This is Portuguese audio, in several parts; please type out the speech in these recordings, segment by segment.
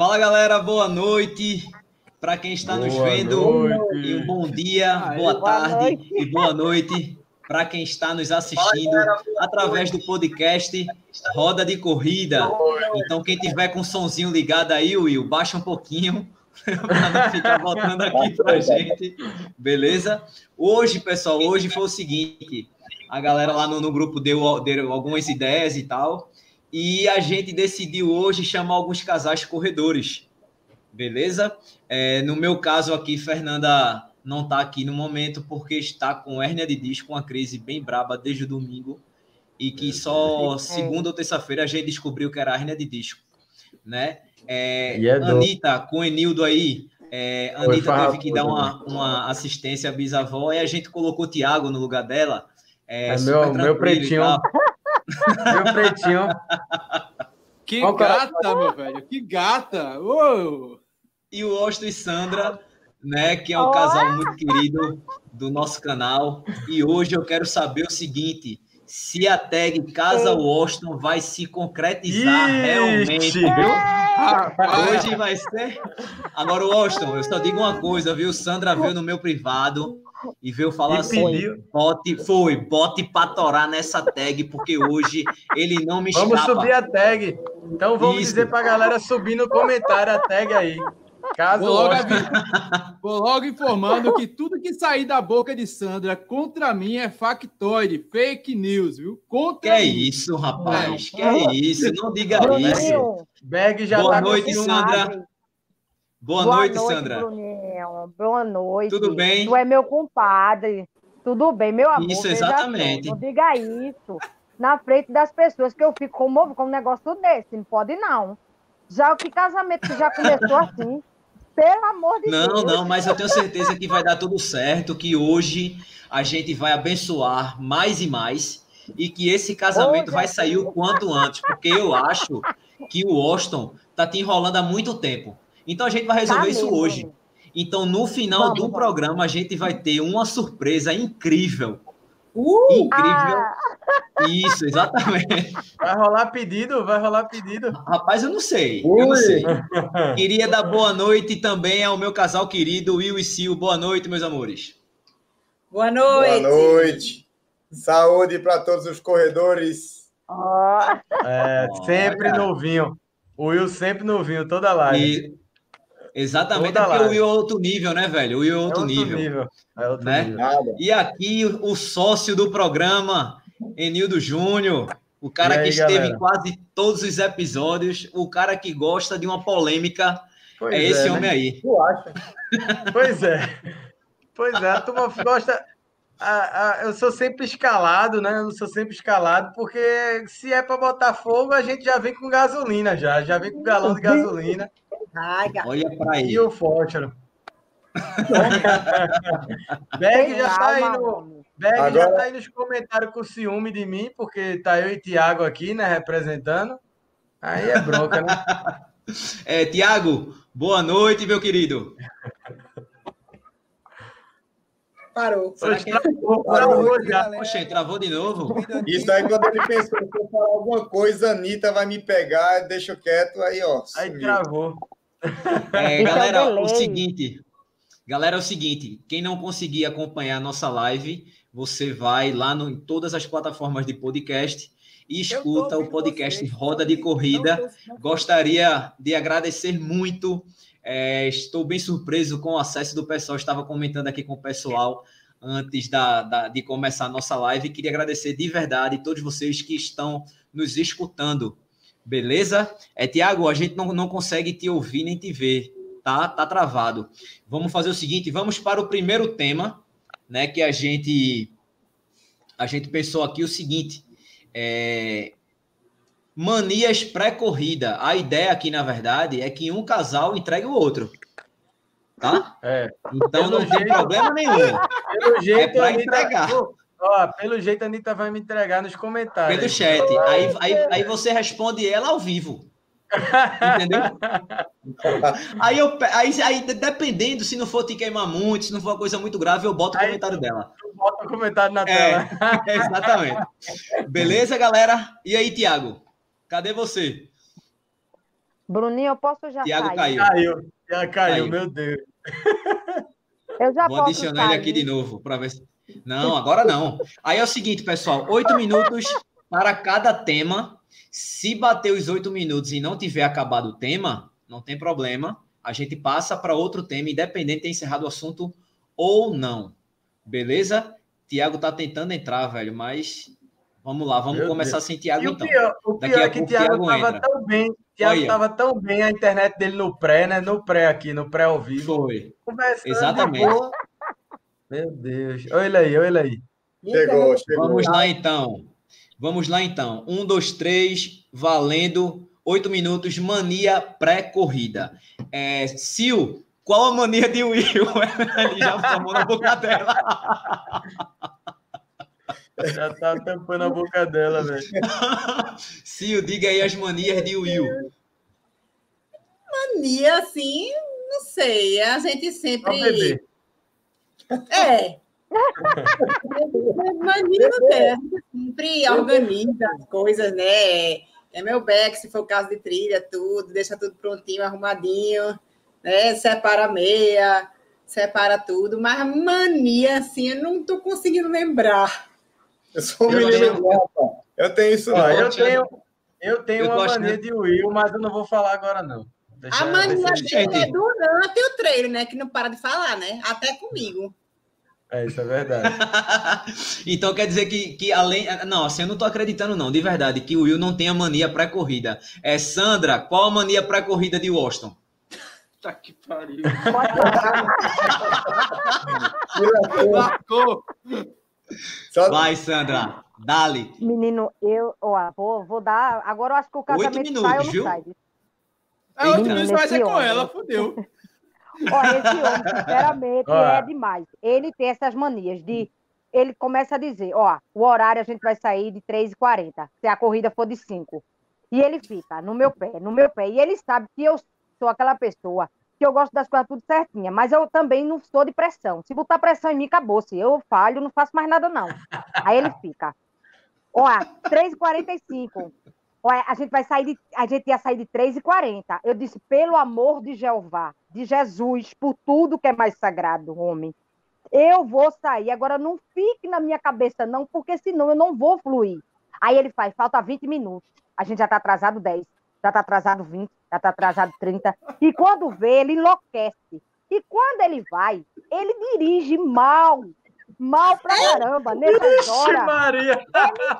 Fala galera, boa noite. Para quem está boa nos vendo, noite. e um bom dia, boa, boa tarde noite. e boa noite para quem está nos assistindo através do podcast Roda de Corrida. Então, quem tiver com o somzinho ligado aí, Will, baixa um pouquinho para não ficar voltando aqui para a gente. Beleza? Hoje, pessoal, hoje foi o seguinte: a galera lá no, no grupo deu, deu algumas ideias e tal. E a gente decidiu hoje chamar alguns casais corredores. Beleza? É, no meu caso aqui, Fernanda não está aqui no momento porque está com hérnia de disco, uma crise bem braba desde o domingo. E que só segunda ou terça-feira a gente descobriu que era hérnia de disco. Né? É, é Anitta, com Enildo aí, é, Anitta teve que dar uma, uma assistência à bisavó e a gente colocou o Tiago no lugar dela. É, é meu, meu pretinho. Meu pretinho. Que gata, meu velho, que gata! Uou! E o Osto e Sandra, né, que é um casal muito querido do nosso canal. E hoje eu quero saber o seguinte: se a tag Casa Washington vai se concretizar Ixi. realmente, viu? Hoje vai ser. Agora, Washington, eu só digo uma coisa, viu? Sandra veio no meu privado e veio falar e assim: pediu. bote, foi, bote para torar nessa tag, porque hoje ele não me Vamos subir a tag. Então vamos Isso. dizer para a galera subir no comentário a tag aí. Caso vou logo, vou logo informando que tudo que sair da boca de Sandra contra mim é factoide, fake news, viu? Contra que é mim. isso, rapaz? É. Que é isso? Não diga isso. Berg já Boa tá noite, Sandra. Boa, Boa noite, noite, Sandra. Bruninho. Boa noite. Tudo bem? Tu é meu compadre. Tudo bem, meu amor. Isso, exatamente. Não diga isso na frente das pessoas que eu fico comovido com um negócio desse. Não pode, não. Já o que casamento que já começou assim. Pelo amor de não, Deus. Não, não, mas eu tenho certeza que vai dar tudo certo, que hoje a gente vai abençoar mais e mais e que esse casamento vai sair o quanto antes, porque eu acho que o Austin tá te enrolando há muito tempo. Então a gente vai resolver tá isso mesmo. hoje. Então no final vamos, do vamos. programa a gente vai ter uma surpresa incrível Uh, Incrível. Ah. Isso, exatamente. Vai rolar pedido? Vai rolar pedido? Rapaz, eu não sei. Ui. Eu não sei. Queria dar boa noite também ao meu casal querido, Will e Sil. Boa noite, meus amores. Boa noite. Boa noite. Saúde para todos os corredores. Oh. É, sempre novinho. O Will sempre novinho, toda live. E Exatamente, é porque o Will é outro nível, né, velho? O Will é outro, é outro nível. nível. É outro né? nível. E aqui o sócio do programa, Enildo Júnior, o cara aí, que esteve galera? em quase todos os episódios, o cara que gosta de uma polêmica, pois é esse é, homem né? aí. Tu acha? pois é. Pois é, a turma gosta. eu sou sempre escalado, né? Eu sou sempre escalado, porque se é para botar fogo, a gente já vem com gasolina, já. Já vem com galão de gasolina. Olha para aí. E o fósforo. Berg já está aí no. Berg Agora... já tá aí nos comentários com ciúme de mim, porque tá eu e Tiago aqui, né, representando. Aí é bronca, né? É, Tiago, boa noite, meu querido. Parou. Oxe, que... travou, parou, já. Poxa, travou de novo? Isso aí, quando ele pensou que eu falar alguma coisa, a Anitta vai me pegar, deixa quieto, aí, ó. Aí travou. É, galera, o seguinte. Galera, é o seguinte: quem não conseguir acompanhar a nossa live, você vai lá no, em todas as plataformas de podcast e escuta o podcast vocês. Roda de Corrida. Gostaria de agradecer muito. É, estou bem surpreso com o acesso do pessoal. Estava comentando aqui com o pessoal antes da, da, de começar a nossa live. Queria agradecer de verdade todos vocês que estão nos escutando. Beleza? É, Tiago, a gente não, não consegue te ouvir nem te ver, tá? Tá travado. Vamos fazer o seguinte, vamos para o primeiro tema, né? Que a gente a gente pensou aqui o seguinte: é, manias pré-corrida. A ideia aqui, na verdade, é que um casal entregue o outro. Tá? É. Então pelo não jeito, tem problema nenhum. Pelo jeito, é para entregar. Ó, pelo jeito a Anitta vai me entregar nos comentários. Pelo chat. Aí, aí, aí você responde ela ao vivo. Entendeu? aí, eu, aí, aí, dependendo, se não for te queimar muito, se não for uma coisa muito grave, eu boto o comentário dela. Bota o comentário na é, tela. exatamente. Beleza, galera? E aí, Tiago? Cadê você? Bruninho, eu posso já Tiago sair? caiu. Caiu, já caiu, Caiu. meu Deus. Eu já Vou posso adicionar ele sair. aqui de novo para ver se. Não, agora não. Aí é o seguinte, pessoal: oito minutos para cada tema. Se bater os oito minutos e não tiver acabado o tema, não tem problema. A gente passa para outro tema, independente de ter encerrado o assunto ou não. Beleza? Tiago tá tentando entrar, velho, mas vamos lá, vamos Meu começar Deus. sem Tiago E o então. pior, o Daqui pior é que Thiago estava tão bem. Thiago Olha. estava tão bem a internet dele no pré, né? No pré aqui, no pré ao vivo. Foi. Conversando Exatamente. Meu Deus. Olha ele aí, olha ele aí. Chegou, chegou. Vamos lá então. Vamos lá então. Um, dois, três, valendo. Oito minutos, mania pré-corrida. É, Sil, qual a mania de Will? Ele já formou na boca dela. Já tá tampando a boca dela, velho. Sil, diga aí as manias de Will. Mania, assim, não sei. A gente sempre. É. Mania não tem. A gente sempre organiza as coisas, né? É meu back, se for caso de trilha, tudo, deixa tudo prontinho, arrumadinho, né? Separa a meia, separa tudo. Mas mania, assim, eu não tô conseguindo lembrar. Eu sou um Eu menino tenho- guapo. Eu tenho isso Ó, não. eu tenho, eu tenho Eu uma mania né? de Will, mas eu não vou falar agora, não. Deixa A mania dele é durante o treino, né? Que não para de falar, né? Até comigo. É, isso é verdade. então quer dizer que, que além. Não, assim, eu não tô acreditando, não, de verdade, que o Will não tem a mania pré-corrida. É Sandra, qual a mania pré-corrida de Washington? Tá que pariu. Marcou. Vai, Sandra, dale. Menino, eu ó, vou, vou dar. Agora eu acho que o casamento minutos, sai ou não viu? sai. É oito minutos, mas é com ela, fudeu. Ó, esse homem, sinceramente, Ó. é demais. Ele tem essas manias de. Ele começa a dizer: ó, o horário a gente vai sair de 3h40, se a corrida for de 5. E ele fica no meu pé, no meu pé. E ele sabe que eu sou aquela pessoa que eu gosto das coisas tudo certinha, mas eu também não sou de pressão. Se botar pressão em mim, acabou. Se eu falho, não faço mais nada, não. Aí ele fica. Ó, 3h45. Olha, a gente vai sair de. A gente ia sair de 3h40. Eu disse, pelo amor de Jeová, de Jesus, por tudo que é mais sagrado, homem. Eu vou sair. Agora não fique na minha cabeça, não, porque senão eu não vou fluir. Aí ele faz, falta 20 minutos. A gente já está atrasado 10, já está atrasado 20, já está atrasado 30. E quando vê, ele enlouquece. E quando ele vai, ele dirige mal. Mal pra caramba, nessas Ixi, horas Maria! ele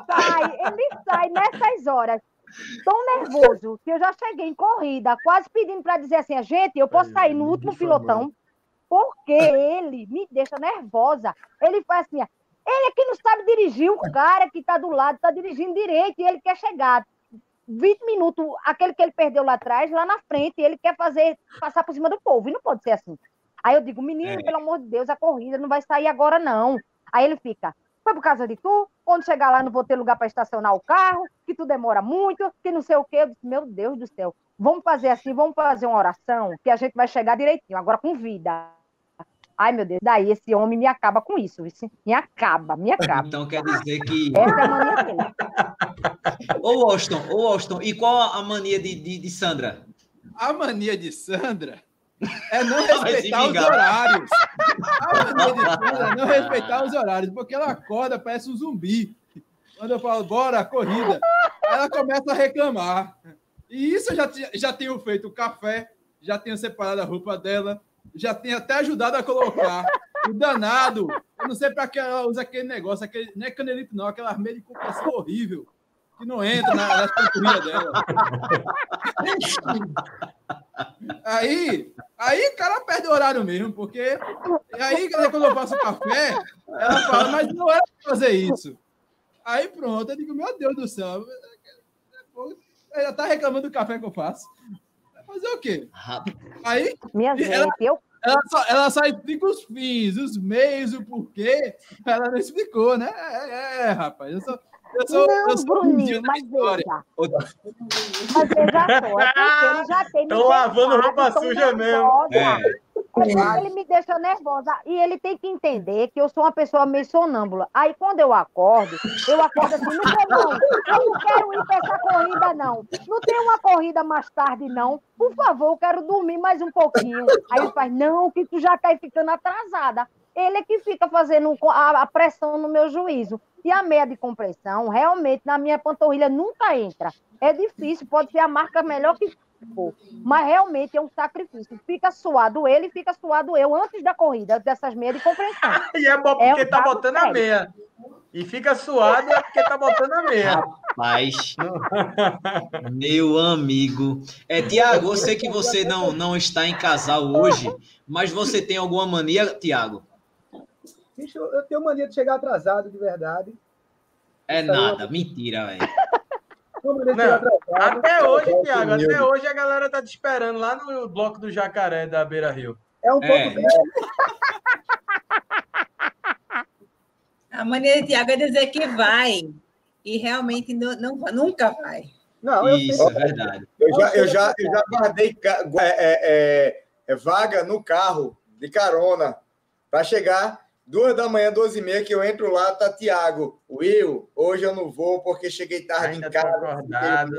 sai, ele sai nessas horas tão nervoso que eu já cheguei em corrida, quase pedindo para dizer assim, gente, eu posso Ai, sair no último pilotão, porque ele me deixa nervosa. Ele faz assim, ele é que não sabe dirigir, o cara que está do lado está dirigindo direito e ele quer chegar 20 minutos, aquele que ele perdeu lá atrás, lá na frente, e ele quer fazer, passar por cima do povo, e não pode ser assim. Aí eu digo, menino, É. pelo amor de Deus, a corrida não vai sair agora, não. Aí ele fica, foi por causa de tu? Quando chegar lá não vou ter lugar para estacionar o carro, que tu demora muito, que não sei o quê. Eu disse, meu Deus do céu, vamos fazer assim, vamos fazer uma oração, que a gente vai chegar direitinho, agora com vida. Ai, meu Deus, daí esse homem me acaba com isso, vice. me acaba, me acaba. Então quer dizer que. Essa é a mania dele. Ô, Washington, ô, Washington, e qual a mania de, de, de Sandra? A mania de Sandra é não respeitar os horários. A mania de Sandra é não respeitar os horários, porque ela acorda, parece um zumbi. Quando eu falo, bora, corrida, ela começa a reclamar. E isso eu já, já tenho feito o café, já tenho separado a roupa dela, já tenho até ajudado a colocar. O danado, eu não sei para que ela usa aquele negócio, aquele, não é canelito, não, aquela armeira de compressão horrível, que não entra na, nas panturrilhas dela. Aí, aí o cara perde o horário mesmo, porque aí quando eu faço café, ela fala, mas não era pra fazer isso. Aí pronto, eu digo, meu Deus do céu, ela tá reclamando do café que eu faço. Vai Fazer o quê? Aí Minha E ela- gente, eu ela só, ela só explica os fins, os meios, o porquê. Ela não explicou, né? É, é, é, rapaz. Eu sou. Eu sou, não, eu sou Bruninho, mas veja. Outra- Mas veja só, é ele já tem. me Tão lavando roupa suja mesmo. nervosa. É. ele me deixa nervosa. E ele tem que entender que eu sou uma pessoa meio sonâmbula. Aí quando eu acordo, eu acordo assim, não, não, eu não quero ir para essa corrida, não. Não tem uma corrida mais tarde, não. Por favor, eu quero dormir mais um pouquinho. Aí ele faz, não, que tu já tá ficando atrasada. Ele é que fica fazendo a pressão no meu juízo. E a meia de compressão, realmente, na minha panturrilha nunca entra. É difícil, pode ser a marca melhor que for. Mas realmente é um sacrifício. Fica suado ele fica suado eu antes da corrida, dessas meias de compressão. e é bom porque é um tá botando sério. a meia. E fica suado é porque tá botando a meia. Rapaz, meu amigo. É, Tiago, eu sei que você não, não está em casal hoje, mas você tem alguma mania, Tiago? Bicho, eu tenho mania de chegar atrasado, de verdade. É Isso nada, eu... mentira, velho. até hoje, Thiago, até hoje a galera tá te esperando lá no bloco do Jacaré da Beira Rio. É um pouco é. A mania de Thiago é dizer que vai e realmente não, não nunca vai. Não, Isso, é verdade. Eu já, eu já, eu já guardei é, é, é, vaga no carro de carona para chegar Duas da manhã, duas e meia, que eu entro lá, tá Tiago. Will, hoje eu não vou porque cheguei tarde Ainda em casa. Acordado,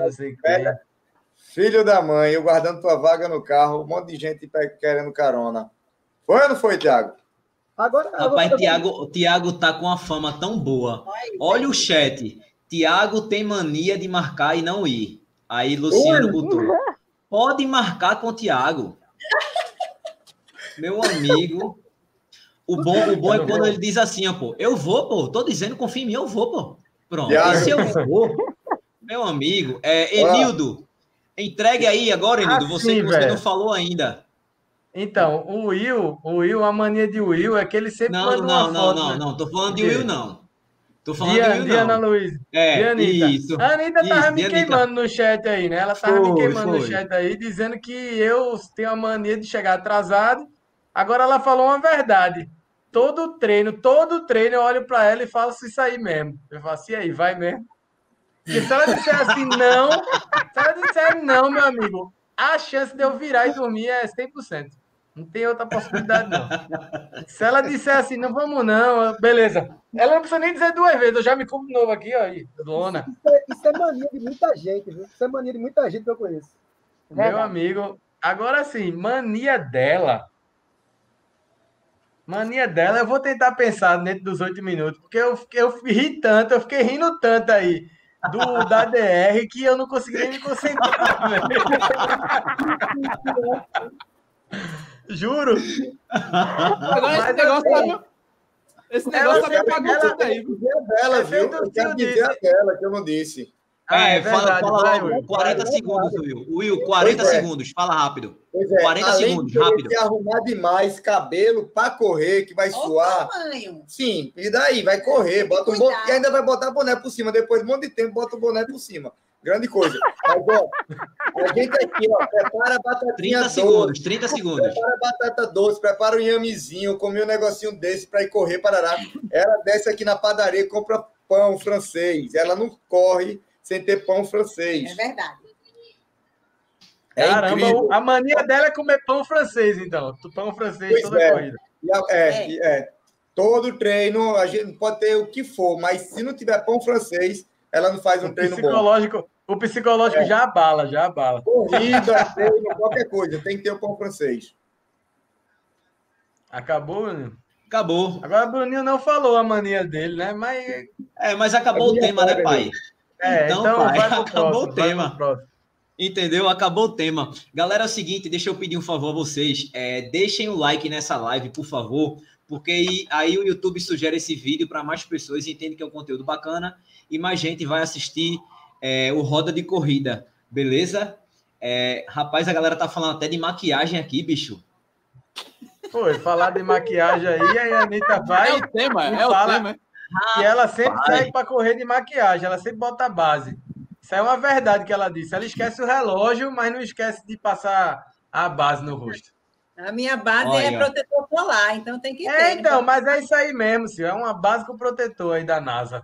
Filho da mãe, eu guardando tua vaga no carro, um monte de gente querendo carona. Foi ou não foi, Tiago? Agora, Rapaz, Tiago, Tiago tá com uma fama tão boa. Olha o chat. Tiago tem mania de marcar e não ir. Aí Luciano botou. Pode marcar com o Tiago. Meu amigo. O bom, o bom é quando ele diz assim, ó, pô, eu vou, pô, tô dizendo, confia em mim, eu vou, pô. Pronto. E se eu vou, meu amigo, é, Enildo, entregue aí agora, Enildo, assim, você, você não falou ainda. Então, o Will, o Will, a mania de Will é que ele sempre Não, não, não, foto, não, né? não, tô falando de Will, não. Tô falando Diana, de Will, Diana não. Luiz. É, Anitta. isso. A Anitta tava isso, me queimando no chat aí, né? Ela tava foi, me queimando foi. no chat aí, dizendo que eu tenho a mania de chegar atrasado. Agora ela falou uma verdade todo treino, todo treino eu olho para ela e falo se isso aí mesmo. Eu falo assim, aí, vai mesmo. Porque se ela disser assim, não, se ela disser não, meu amigo, a chance de eu virar e dormir é 100%. Não tem outra possibilidade, não. Se ela disser assim, não vamos não, beleza. Ela não precisa nem dizer duas vezes, eu já me compro de novo aqui, ó, aí, dona. Isso é, isso é mania de muita gente, viu? Isso é mania de muita gente que eu conheço. Meu amigo, agora sim, mania dela Mania dela, eu vou tentar pensar dentro dos oito minutos, porque eu, eu ri tanto, eu fiquei rindo tanto aí do da DR que eu não consegui nem me concentrar. Juro. Agora esse negócio assim, tá... Esse negócio tá apagando tudo aí. Dela, é viu? Eu quero dizer a dela, que eu não disse. Ah, é, é fala, fala logo. 40 segundos, Will. Will, 40 é. segundos. Fala rápido. Pois é. 40 Além segundos, de rápido. Se arrumar demais cabelo para correr, que vai Olha suar. Sim, e daí? Vai correr, bota um boné, e ainda vai botar boné por cima. Depois de um monte de tempo, bota o boné por cima. Grande coisa. Mas, ó, a gente aqui, ó, prepara a batatinha 30 doce. segundos, 30 segundos. Prepara a batata doce, prepara um yamezinho, come um negocinho desse para ir correr, parará. Ela desce aqui na padaria, compra pão francês. Ela não corre sem ter pão francês. É verdade. É Caramba, incrível. a mania dela é comer pão francês, então. Pão francês pois toda é. corrida. É, é, é. Todo treino, a gente pode ter o que for, mas se não tiver pão francês, ela não faz um o treino psicológico, bom. O psicológico é. já abala, já abala. Corrida, treino, qualquer coisa, tem que ter o pão francês. Acabou, Bruninho? Acabou. Agora o Bruninho não falou a mania dele, né? Mas. É, mas acabou o tema, né, pai? É, então, então pai, acabou próximo, o tema. Entendeu? Acabou o tema. Galera, é o seguinte, deixa eu pedir um favor a vocês. É, deixem o like nessa live, por favor, porque aí o YouTube sugere esse vídeo para mais pessoas, entende que é um conteúdo bacana e mais gente vai assistir é, o Roda de Corrida, beleza? É, rapaz, a galera tá falando até de maquiagem aqui, bicho. Foi, falar de maquiagem aí, aí a Anitta vai. É o tema, é o tema. E ela sempre sai para correr de maquiagem, ela sempre bota a base. Isso é uma verdade que ela disse. Ela esquece o relógio, mas não esquece de passar a base no rosto. A minha base Olha. é protetor solar, então tem que é, ter. É, então, mas é isso aí mesmo, senhor. É uma base com protetor aí da NASA.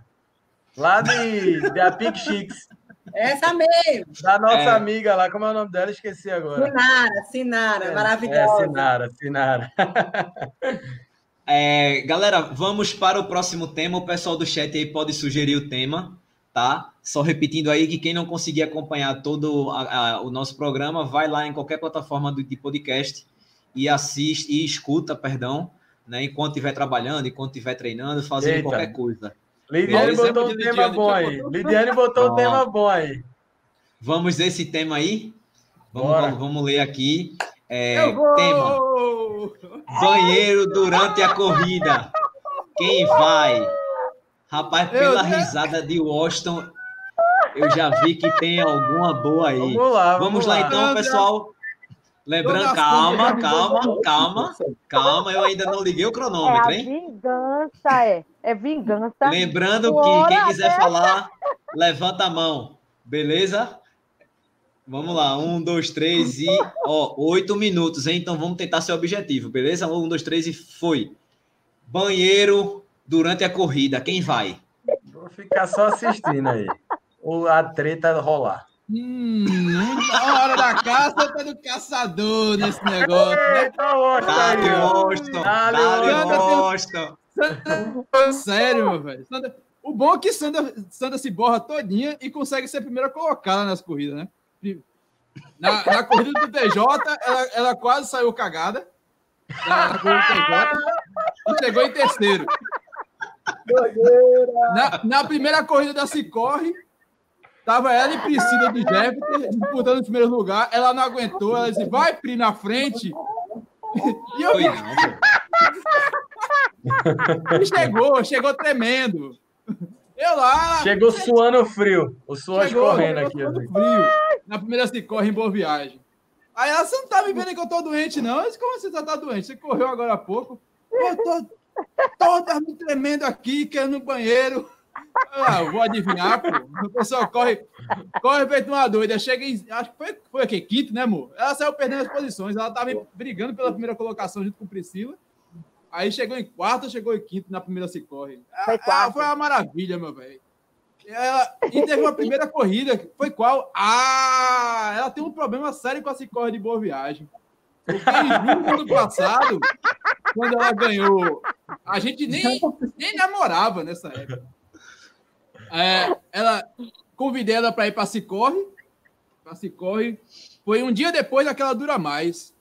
Lá de, de a Pink Chicks. Essa mesmo. Da nossa é. amiga lá, como é o nome dela? Esqueci agora. Sinara, Sinara, é, maravilhosa. É, Sinara, Sinara. É, galera, vamos para o próximo tema. O pessoal do chat aí pode sugerir o tema, tá? Só repetindo aí que quem não conseguir acompanhar todo a, a, o nosso programa, vai lá em qualquer plataforma do, de podcast e assiste e escuta, perdão, né? Enquanto estiver trabalhando, enquanto estiver treinando, fazendo Eita. qualquer coisa. Lidiane botou um tema aí. Lidiane botou um tema aí. Vamos esse tema aí? Vamos, vamos, vamos ler aqui. É, tema. Banheiro durante a corrida. Quem vai? Rapaz, pela risada de Washington, eu já vi que tem alguma boa aí. Vamos lá, vamos, vamos lá, lá então, pessoal. Lembrando, calma, calma, calma, calma, eu ainda não liguei o cronômetro, hein? É vingança, é. É vingança. Lembrando que quem quiser falar, levanta a mão, beleza? Vamos lá, um, dois, três e ó, oito minutos, hein? Então vamos tentar ser objetivo, beleza? Um, dois, três e foi. Banheiro durante a corrida, quem vai? Vou ficar só assistindo aí. Ou a treta rolar. Hum, a hora da caça tá do caçador nesse negócio, né? Washington, Dali Washington. Sério, meu velho. O bom é que Sandra, Sandra se borra todinha e consegue ser a primeira colocada nas corridas, né? Na, na corrida do TJ, ela, ela quase saiu cagada. Na, na corrida do TJ e chegou em terceiro. Na, na primeira corrida da Cicorre, Tava ela e Priscila do Jefferson disputando o primeiro lugar. Ela não aguentou. Ela disse: vai, Pri, na frente. E eu. e chegou, chegou tremendo. Eu lá. Chegou suando frio. O suor escorrendo aqui. Frio. Na primeira se corre em boa viagem. Aí ela, você não tá me vendo que eu tô doente, não? Eu disse, como você já tá doente? Você correu agora há pouco. Eu tô toda me tremendo aqui, querendo no banheiro. Ah, vou adivinhar, pô. O pessoal corre, corre feito uma doida. Chega em. Acho que foi, foi aqui, quinto, né, amor? Ela saiu perdendo as posições. Ela tava brigando pela primeira colocação junto com Priscila. Aí chegou em quarto, chegou em quinto na primeira se corre. Foi, ah, foi uma maravilha, meu velho. Ela, e teve uma primeira corrida, foi qual? Ah, ela tem um problema sério com a Cicorre de Boa Viagem. Porque no ano passado, quando ela ganhou, a gente nem, nem namorava nessa época. É, ela convidei ela para ir para Cicorre. Para Cicorre. Foi um dia depois daquela Dura Mais.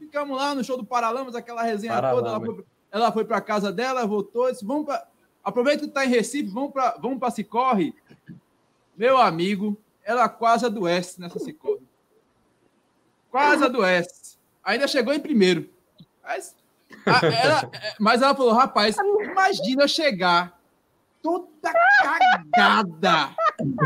Ficamos lá no show do Paralamas, aquela resenha Paralama. toda. Ela foi, para casa dela, voltou, disse: vamos para. Aproveita que está em Recife, vamos para vamos para Cicorre. Meu amigo, ela quase adoece nessa Cicorre. Quase adoece. Ainda chegou em primeiro. Mas, ela, mas ela falou: rapaz, imagina chegar toda cagada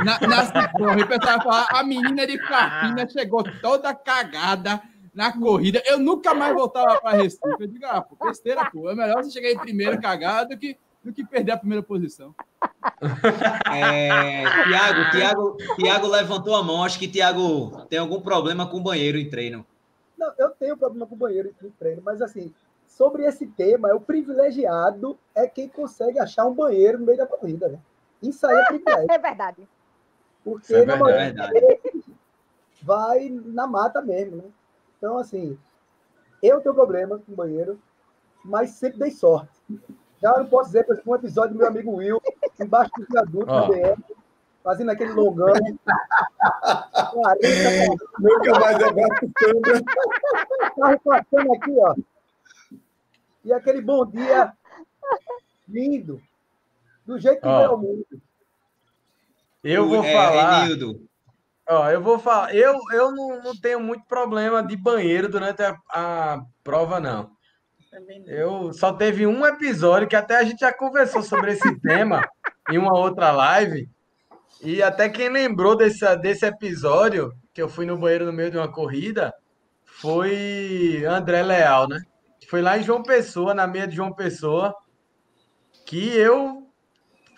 na, na Cicorre. O falar, a menina de Carpina chegou toda cagada na corrida. Eu nunca mais voltava para Recife. Eu digo, ah, pô, besteira, pô. É melhor você chegar em primeiro cagado do que, do que perder a primeira posição. É, Tiago, Tiago, Tiago levantou a mão. Acho que Tiago tem algum problema com o banheiro em treino. Não, eu tenho problema com o banheiro em treino, mas assim, sobre esse tema, é o privilegiado é quem consegue achar um banheiro no meio da corrida, né? Isso aí é privilégio. É verdade. Porque é verdade, é vai na mata mesmo, né? Então, assim, eu tenho problema com banheiro, mas sempre dei sorte. Já não posso dizer, exemplo, um episódio do meu amigo Will, embaixo do viaduto oh. BR, fazendo aquele longão. Nunca mais é bastante. Tá passando aqui, ó. E aquele bom dia lindo, do jeito que oh. o mundo. Eu vou é, falar. Ó, eu vou falar. Eu, eu não, não tenho muito problema de banheiro durante a, a prova, não. Eu só teve um episódio que até a gente já conversou sobre esse tema em uma outra live. E até quem lembrou desse, desse episódio, que eu fui no banheiro no meio de uma corrida, foi André Leal, né? Foi lá em João Pessoa, na meia de João Pessoa, que eu,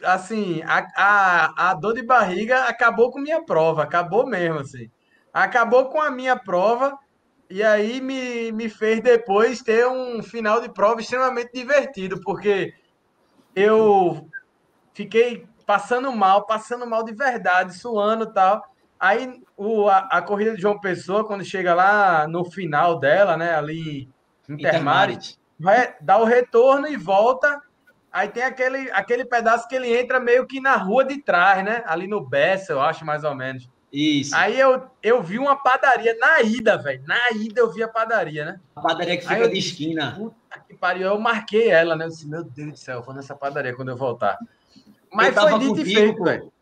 assim, a, a, a dor de barriga acabou com minha prova, acabou mesmo, assim. Acabou com a minha prova e aí me, me fez depois ter um final de prova extremamente divertido, porque eu fiquei passando mal, passando mal de verdade, suando e tal. Aí o, a, a, corrida de João Pessoa, quando chega lá no final dela, né, ali em Intermares, vai dar o retorno e volta. Aí tem aquele, aquele pedaço que ele entra meio que na rua de trás, né? Ali no Bessa, eu acho, mais ou menos. Isso. Aí eu, eu vi uma padaria na ida, velho. Na ida eu vi a padaria, né? A padaria que fica de esquina. Puta que pariu. Eu marquei ela, né? Eu disse, meu Deus do céu, eu vou nessa padaria quando eu voltar. Mas eu foi dito e feito, velho.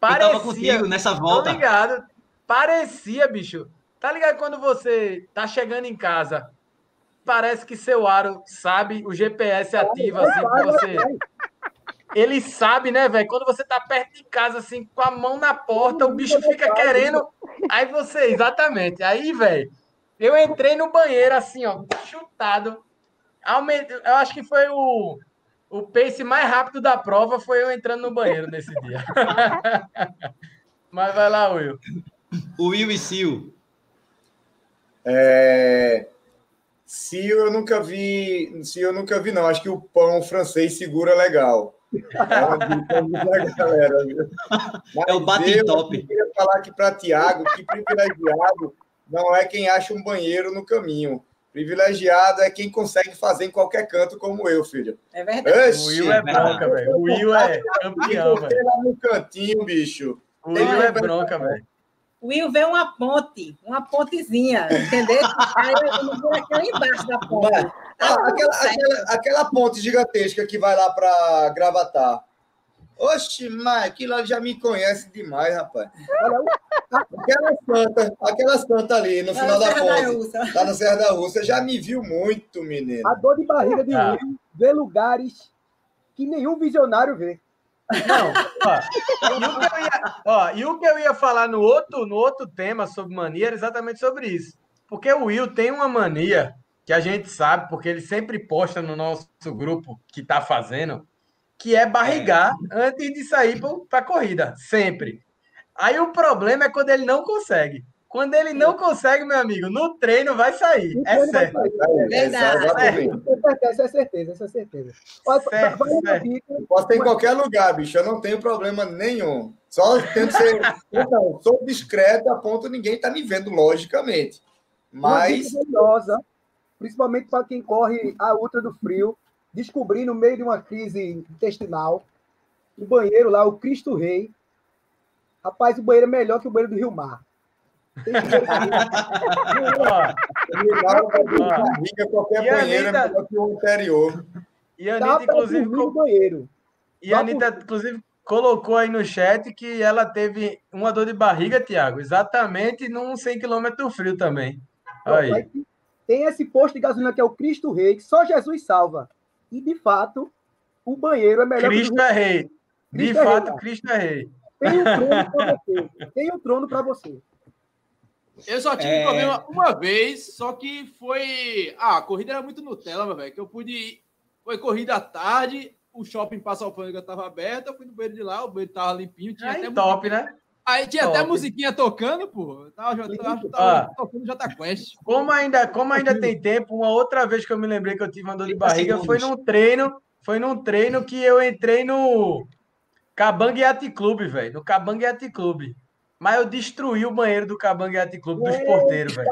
Parecia, eu tava contigo nessa volta. Tô ligado. Parecia, bicho. Tá ligado quando você tá chegando em casa, parece que seu aro sabe, o GPS ativa assim pra você ele sabe, né, velho? Quando você tá perto de casa, assim, com a mão na porta, o bicho fica querendo. Aí você, exatamente. Aí, velho, eu entrei no banheiro, assim, ó, chutado. Eu acho que foi o, o pace mais rápido da prova, foi eu entrando no banheiro nesse dia. Mas vai lá, Will. O Will e Sil. É... Sil eu nunca vi. Sil eu nunca vi, não. Acho que o pão francês segura legal. É, o bate top. Eu queria falar aqui para Tiago que privilegiado não é quem acha um banheiro no caminho. Privilegiado é quem consegue fazer em qualquer canto, como eu, filho. É verdade. Oxi, o Will é bronca, velho. O Will é campeão, velho. no cantinho, bicho. O Will é bronca, velho. O Will vê uma ponte, uma pontezinha, entendeu? Aí eu vou aquela embaixo da ponte. Ah, aquela, aquela, aquela, ponte gigantesca que vai lá para Gravatar. Oxe, mas aquilo ali já me conhece demais, rapaz. Aquela santa, aquela santa ali no final da ponte, da tá na Serra da Rússia, já me viu muito, menino. A dor de barriga de ah. Will vê lugares que nenhum visionário vê. Não, ó, e, ia, ó, e o que eu ia falar no outro, no outro tema sobre mania era exatamente sobre isso. Porque o Will tem uma mania que a gente sabe, porque ele sempre posta no nosso grupo que está fazendo, que é barrigar é. antes de sair para corrida, sempre. Aí o problema é quando ele não consegue. Quando ele não consegue, meu amigo, no treino vai sair. No é certo. Sair. É verdade. Essa é certeza, essa é certeza. Pode, certo, certo. Pode ter em qualquer lugar, bicho. Eu não tenho problema nenhum. Só tento ser. Não, sou discreto a ponto de ninguém estar tá me vendo, logicamente. Mas principalmente para quem corre a ultra do frio, descobrir no meio de uma crise intestinal, o banheiro lá, o Cristo Rei. Rapaz, o banheiro é melhor que o banheiro do Rio Mar. Qualquer banheiro é melhor que o anterior. E a Anitta, inclusive, banheiro. E a Anitta, inclusive, colocou aí no chat que ela teve uma dor de barriga, Tiago, exatamente num 100 km frio também. Aí. Tem esse posto de gasolina que é o Cristo Rei, que só Jesus salva. E, de fato, o banheiro é melhor Cristo é rei. De é fato, rei, Cristo é rei. Tem um trono para você. Tem um trono para você. Eu só tive é... problema uma vez, só que foi. Ah, a corrida era muito Nutella, meu velho. Que eu pude ir. Foi corrida à tarde, o shopping Passa Alfândega estava aberto, eu fui no banheiro de lá, o banheiro estava limpinho. Tinha Aí, até top, né? Aí tinha Top. até musiquinha tocando, pô. Tava, tava, tava ah, tocando Jota Quest. Como ainda, como ainda tem tempo, uma outra vez que eu me lembrei que eu tive uma dor de barriga foi num treino, foi num treino que eu entrei no Cabang Yacht Club, velho. No Cabang Yacht Club. Mas eu destruí o banheiro do Cabang Yacht Club dos porteiros, velho.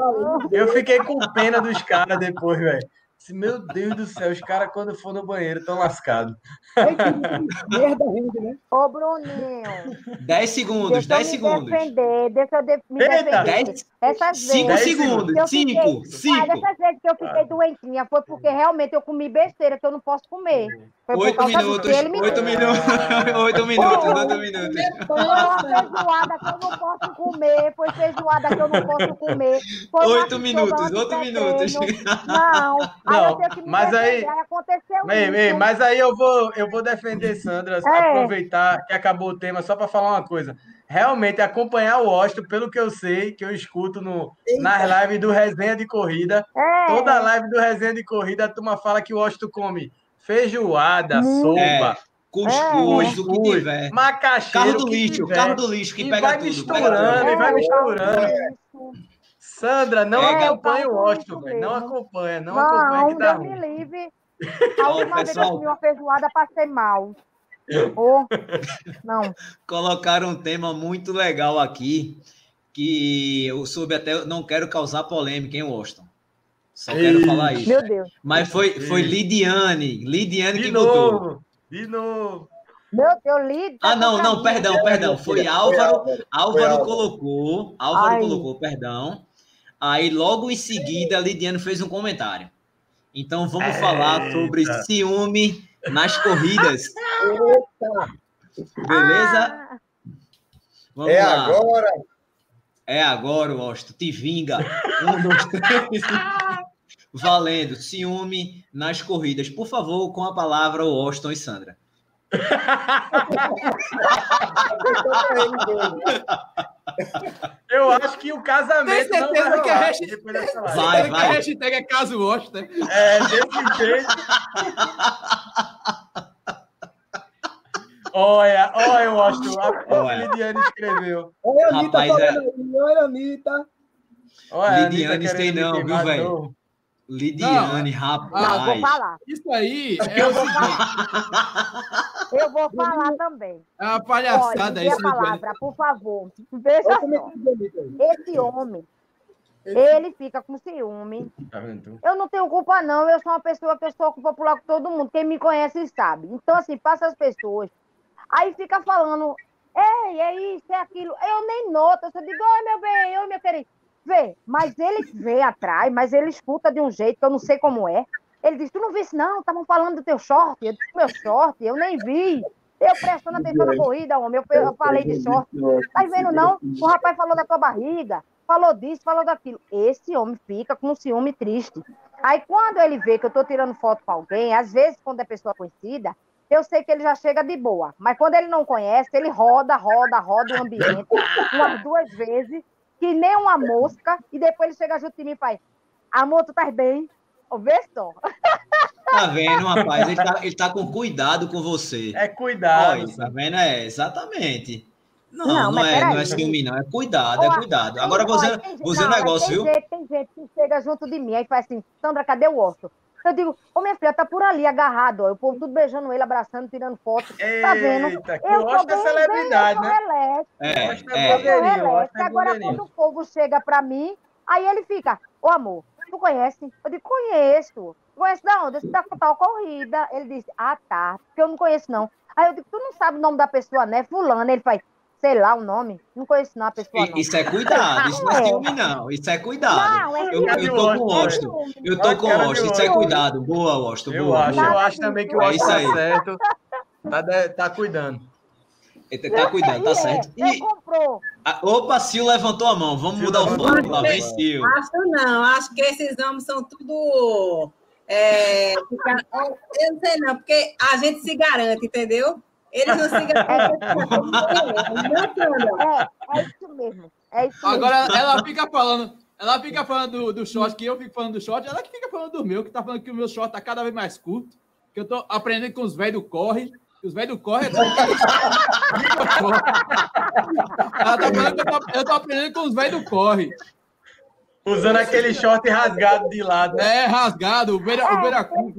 Eu fiquei com pena dos caras depois, velho. Meu Deus do céu, os caras, quando for no banheiro, estão lascados. Merda rende, né? Ô, Bruninho. 10 segundos, 10 segundos. Defender, deixa eu me defender. 10, Essas 5 segundos. 5, 5. Essas vezes que eu fiquei doentinha foi porque realmente eu comi besteira que eu não posso comer. Oito minutos, oito minutos, oito minutos, oito minutos. Foi uma feijoada que eu não posso comer, foi feijoada que eu não posso comer. Oito minutos, oito minutos. Não, não, mas aí, aconteceu bem, bem, mas aí eu vou, eu vou defender Sandra, é. aproveitar que acabou o tema só para falar uma coisa. Realmente acompanhar o Osto, pelo que eu sei, que eu escuto no, nas lives do Resenha de Corrida, é. toda live do Resenha de Corrida a turma fala que o Osto come feijoada, hum. sopa, é. Cuscuz, é. o que tiver. Macaxeiro, carro do lixo, tiver. carro do lixo que e pega vai tudo. Misturando, e vai misturando. Sandra, não é, acompanha o Washington, velho. Não acompanha, não, não acompanha que dá ruim. livre. A última vez que eu comi uma feijoada, passei mal. Oh, não. Colocaram um tema muito legal aqui, que eu soube até, não quero causar polêmica, hein, Washington? Só Ei, quero falar isso. Meu Deus. Mas foi, foi Lidiane, Lidiane de que novo, botou. De novo. Meu Deus, Lidiane. Ah, não, não, perdão, perdão. Foi Álvaro. Álvaro colocou, Álvaro colocou, perdão. Aí logo em seguida, a Lidiane fez um comentário. Então vamos Eita. falar sobre ciúme nas corridas. Eita. Beleza? Ah. Vamos é lá. agora. É agora, Osto. Te vinga. Um, dois, três. Valendo. Ciúme nas corridas. Por favor, com a palavra, o Austin e Sandra. Eu acho que o casamento Tem certeza não vai que a hashtag, vai, vai. a hashtag é caso Washington. É, desse jeito. olha, olha, Washington, a Lidiane escreveu. Olha a Anitta Rapaz, falando é... aí, olha a Anitta. Olha, Lidiane tem não, viu, velho? Lidiane, rapaz. Ah, vou falar. Isso aí é eu vou falar. Eu vou falar também. É uma palhaçada Olha, isso. palavra, por favor. Veja só. Esse homem, ele fica com ciúme. Tá eu não tenho culpa, não. Eu sou uma pessoa que eu sou popular com todo mundo. Quem me conhece sabe. Então, assim, passa as pessoas. Aí fica falando, ei, é isso, é aquilo. Eu nem noto. Eu só digo, oi, meu bem, oi, meu querido. Vê, mas ele vê atrás, mas ele escuta de um jeito que eu não sei como é. Ele diz: Tu não viste, não? Estavam falando do teu short. Eu disse: Meu short, eu nem vi. Eu prestando atenção na corrida, homem. Eu, eu falei de short. Tá vendo, não? O rapaz falou da tua barriga, falou disso, falou daquilo. Esse homem fica com um ciúme triste. Aí, quando ele vê que eu tô tirando foto para alguém, às vezes, quando é pessoa conhecida, eu sei que ele já chega de boa. Mas quando ele não conhece, ele roda, roda, roda o ambiente umas duas vezes que nem uma mosca, e depois ele chega junto de mim e faz: Amor, tu tá bem? Vê só. Tá vendo, rapaz? Ele tá, ele tá com cuidado com você. É cuidado. Olha, tá vendo? É, exatamente. Não, não, não é, não é ciúme, não. É cuidado, é cuidado. Agora, você, você é um negócio, tem viu? Gente, tem gente que chega junto de mim e faz assim: Sandra, cadê o osso? Eu digo, ô minha filha, tá por ali, agarrado, ó. O povo tudo beijando ele, abraçando, tirando foto. Eita, tá vendo? eu gosto é celebridade, bem, né? Relax, é, é, é. Relax. Agora, quando o povo chega pra mim, aí ele fica, ô amor, tu conhece? Eu digo, conheço. Conhece da onde? Da tal corrida. Ele disse, ah, tá, porque eu não conheço, não. Aí eu digo, tu não sabe o nome da pessoa, né? Fulano. Ele faz, sei lá o nome. Não conheço não a pessoa. Não. Isso é cuidado, isso não é ciúme, não. Isso é cuidado. Não, é eu, eu tô com o Austin. Eu tô com o Austin, isso é cuidado. Boa, Austin. Eu boa, acho, boa. eu acho também que o Austin é tá certo. Tá, tá cuidando. Ele tá cuidando, tá certo. E... comprou. Opa, Sil levantou a mão. Vamos mudar o foco lá. Vem, Sil. Acho não. Acho que esses homens são tudo. É, fica... Eu não sei não, porque a gente se garante, entendeu? Eles não se É, é isso mesmo. É isso Agora ela fica falando, ela fica falando do, do short, que eu fico falando do short, ela que fica falando do meu, que tá falando que o meu short tá cada vez mais curto, que eu tô aprendendo com os velhos do corre, os velhos do corre. ela tá falando que eu tô, eu tô aprendendo com os velhos do corre. Usando aquele short rasgado de lado. Né? É, rasgado, o beira, o beira cu,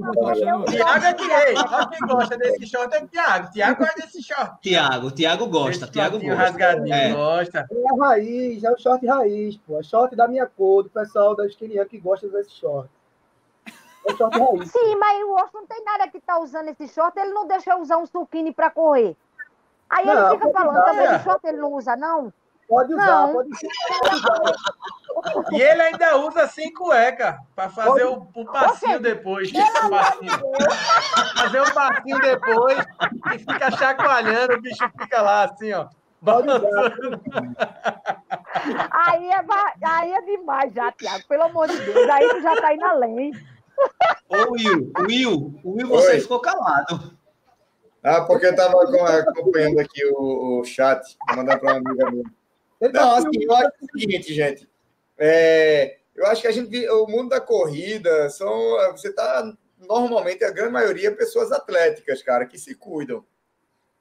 Tiago é que, ei, quem gosta desse short é o Tiago. Tiago gosta desse short. Tiago, Tiago gosta. Tiago gosta. rasgadinho, é. gosta. É a raiz, é o short raiz, pô. É short da minha cor, do pessoal da esquininha que gosta desse short. É short raiz. Sim, mas o Osso não tem nada que tá usando esse short, ele não deixa eu usar um suquine pra correr. Aí não, ele fica falando, também esse short ele não usa, não? Pode usar, não. pode usar. E ele ainda usa sem cueca para fazer o, o, passinho depois. O passinho. Fazer o passinho depois e fica chacoalhando, o bicho fica lá assim, ó. Aí é, aí é demais já, Tiago. Pelo amor de Deus. Aí tu já tá indo além. Ô, Will, Will, Will, você Oi. ficou calado. Ah, porque eu tava acompanhando aqui o, o chat, mandando para uma amiga minha. Não, assim, eu acho o seguinte, gente. É, eu acho que a gente, o mundo da corrida, são, você está normalmente, a grande maioria, pessoas atléticas, cara, que se cuidam.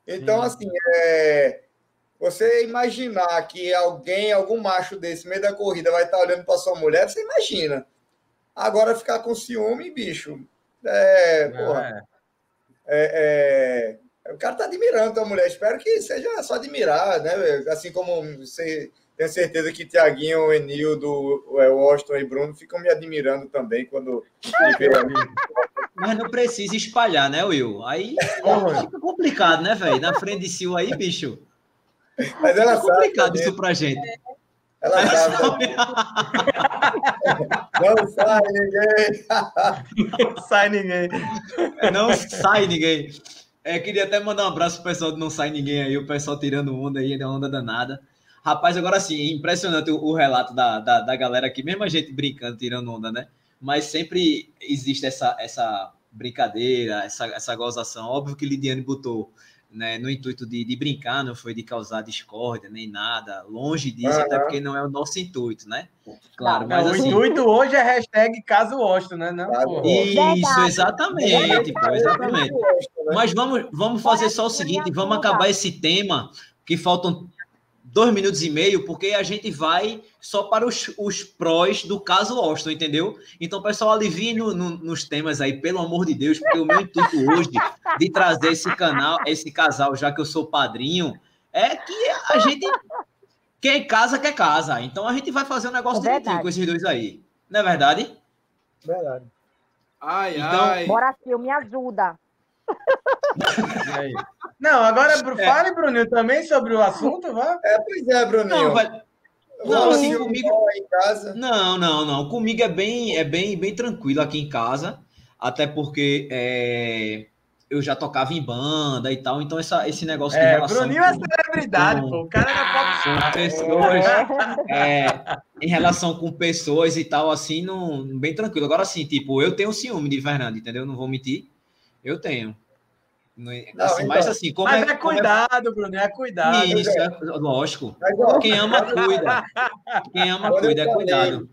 Então, Sim. assim, é, você imaginar que alguém, algum macho desse, meio da corrida, vai estar tá olhando para sua mulher, você imagina. Agora, ficar com ciúme, bicho, é, porra, é. É, é, O cara tá admirando a mulher. Espero que seja só admirar, né? Assim como você tenho certeza que Tiaguinho, Enildo, Washington e Bruno ficam me admirando também quando me. Mas não precisa espalhar, né, Will? Aí fica complicado, né, velho? Na frente de Sil aí, bicho. Mas ela fica complicado isso pra gente. Ela sabe. Não sai ninguém. Não sai ninguém. Não sai ninguém. É, queria até mandar um abraço pro pessoal do Não Sai Ninguém aí, o pessoal tirando onda aí, da onda danada. Rapaz, agora sim, impressionante o, o relato da, da, da, galera aqui, mesmo a gente brincando, tirando onda, né? Mas sempre existe essa, essa brincadeira, essa, essa gozação. Óbvio que Lidiane botou né, no intuito de, de brincar, não foi de causar discórdia nem nada, longe disso, uhum. até porque não é o nosso intuito, né? Claro, mas assim, o intuito hoje é hashtag caso Washington, né? Não, Isso, exatamente, pô, exatamente. Mas vamos, vamos fazer só o seguinte, vamos acabar esse tema, que faltam dois minutos e meio, porque a gente vai só para os, os prós do caso Austin, entendeu? Então, pessoal, aliviem no, no, nos temas aí, pelo amor de Deus, porque o meu intuito hoje de trazer esse canal, esse casal, já que eu sou padrinho, é que a gente. Quem casa, quer casa. Então a gente vai fazer um negócio é direitinho com esses dois aí. Não é verdade? Verdade. Ai, então, ai. Bora, Sil, me ajuda. Não, agora é. fale, Bruninho, também sobre o assunto, vá. É, pois é, Bruninho. Não, vai... não assim, comigo. Em casa. Não, não, não. Comigo é bem, é bem, bem tranquilo aqui em casa, até porque é, eu já tocava em banda e tal, então essa, esse negócio é, de relação. Bruninho é celebridade, com, pô. O cara era pop pessoas, é, em relação com pessoas e tal, assim, não, bem tranquilo. Agora, assim, tipo, eu tenho ciúme de Fernando, entendeu? Não vou mentir. Eu tenho. Não, assim, então, mas assim, como mas é, é cuidado, é... Bruno, é cuidado. Isso, é, lógico. Quem ama, cuida. Quem ama, cuida, é cuidado.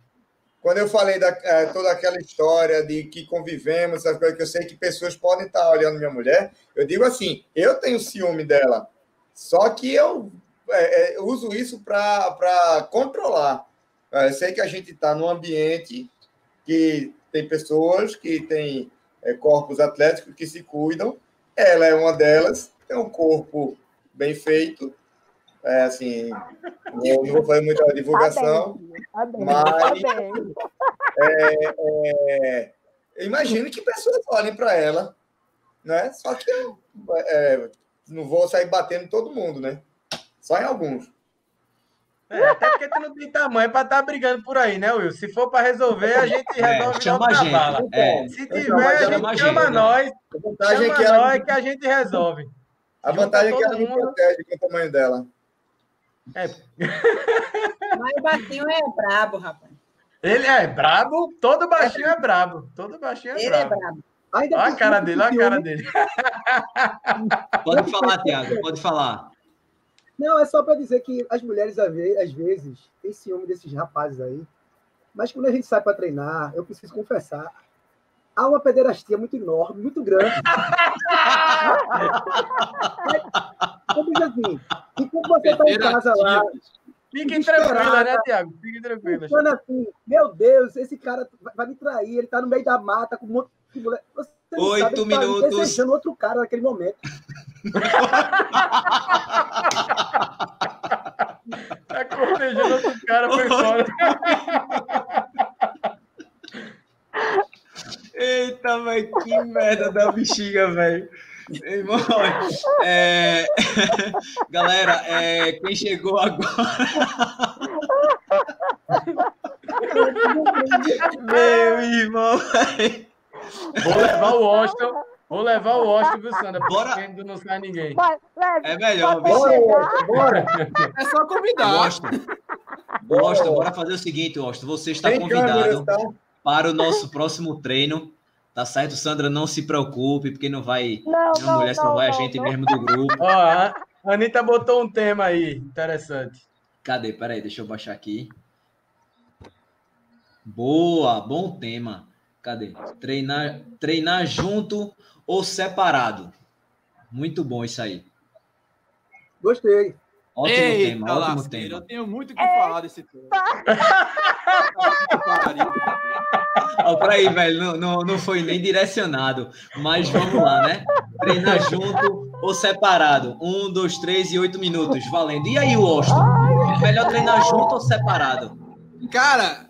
Quando eu falei da, é, toda aquela história de que convivemos, essas coisas que eu sei que pessoas podem estar olhando minha mulher, eu digo assim: eu tenho ciúme dela, só que eu, é, eu uso isso para controlar. Eu sei que a gente está num ambiente que tem pessoas que têm é, corpos atléticos que se cuidam. Ela é uma delas, tem um corpo bem feito. É, assim, não, não vou fazer muita divulgação, tá bem, tá bem, mas tá é, é, eu imagino que pessoas olhem para ela, né? Só que eu é, não vou sair batendo todo mundo, né? Só em alguns. É, até porque tu não tem tamanho para estar tá brigando por aí, né, Will? Se for para resolver, a gente é, resolve é, chama a gente. Bala. É. Se tiver, a gente chama, gente, nós. Né? A vantagem chama é que ela... nós que a gente resolve. A vantagem é que ela mundo... não protege com o tamanho dela. É. Mas o baixinho é brabo, rapaz. Ele é brabo, todo baixinho é brabo. Todo baixinho é Ele brabo. é brabo. Olha a cara dele, olha a cara dele. Pode falar, Tiago, pode falar. Não, é só para dizer que as mulheres, às vezes, têm ciúme desses rapazes aí. Mas quando a gente sai para treinar, eu preciso confessar, há uma pederastia muito enorme, muito grande. eu digo assim, e quando você está em casa lá. Fiquem tranquila, né, Tiago? Fiquem tranquila. assim, meu Deus, esse cara vai me trair, ele está no meio da mata com um monte de mulher. Você Oito sabe, minutos. Tá desejando outro cara naquele momento. tá cortejando outro cara, foi fora. Eita, velho, que merda da bexiga, velho. Irmão, é... galera, é... quem chegou agora. Meu irmão, velho. Vou levar o Washington. Vou levar o Washington, viu, Sandra? Bora. não sai ninguém. é melhor. Bora, bora. É só convidar. Washington, Washington, bora fazer o seguinte, Washington. Você está Tem convidado tá? para o nosso próximo treino. Tá certo, Sandra? Não se preocupe, porque não vai. Não, não, mulher, só vai a gente mesmo do grupo. Ó, a Anitta botou um tema aí, interessante. Cadê? Peraí, deixa eu baixar aqui. Boa, bom tema. Cadê? Treinar, treinar junto ou separado? Muito bom isso aí. Gostei. Ótimo Eita, tema, ótimo lasqueira, tema. Eu tenho muito o que falar desse tema. oh, aí, velho, não, não, não foi nem direcionado. Mas vamos lá, né? Treinar junto ou separado? Um, dois, três e oito minutos, valendo. E aí, Washington? Melhor treinar junto ou separado? Cara,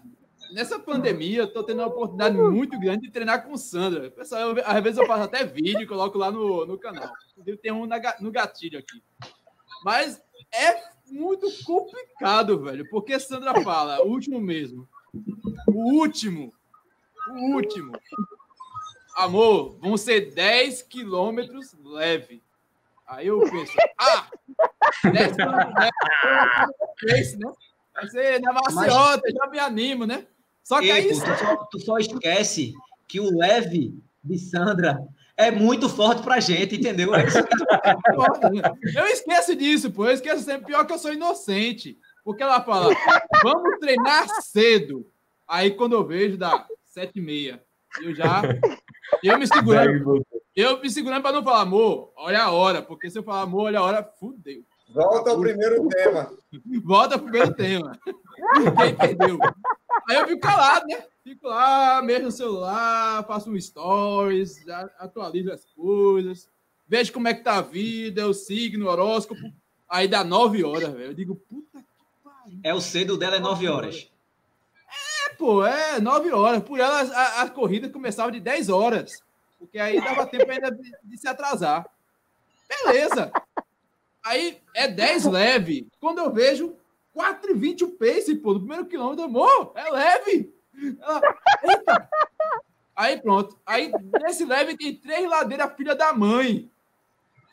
nessa pandemia eu tô tendo uma oportunidade muito grande de treinar com Sandra. Pessoal, eu, às vezes eu faço até vídeo e coloco lá no, no canal. Tem um na, no gatilho aqui. Mas é muito complicado, velho, porque Sandra fala, o último mesmo. O último. O último. Amor, vão ser 10 quilômetros leve. Aí eu penso, ah, 10 quilômetros leve. né? Vai ser na maciota, Mas... já me animo, né? Só que Ei, aí... tu, só, tu só esquece que o leve de Sandra é muito forte pra gente, entendeu? eu esqueço disso, pô. Eu esqueço sempre. Pior que eu sou inocente. Porque ela fala, vamos treinar cedo. Aí quando eu vejo, dá sete e meia. Eu já. Eu me segurando. Eu me segurando para não falar, amor, olha a hora. Porque se eu falar, amor, olha a hora, fudeu. Volta ao primeiro tema. Volta ao primeiro tema. Quem entendeu? Aí eu fico calado, né? Fico lá, mexo no celular, faço um stories, atualizo as coisas, vejo como é que tá a vida, o signo, o horóscopo. Aí dá nove horas, velho. Eu digo, puta que pariu. É o cedo dela é nove horas pô, é nove horas. Por ela, a, a, corrida começava de 10 horas. Porque aí dava tempo ainda de, de se atrasar. Beleza. Aí é 10 leve. Quando eu vejo 4,20 o pace, pô, no primeiro quilômetro, amor, é leve. Ela, eita. Aí pronto. Aí nesse leve tem três ladeiras filha da mãe.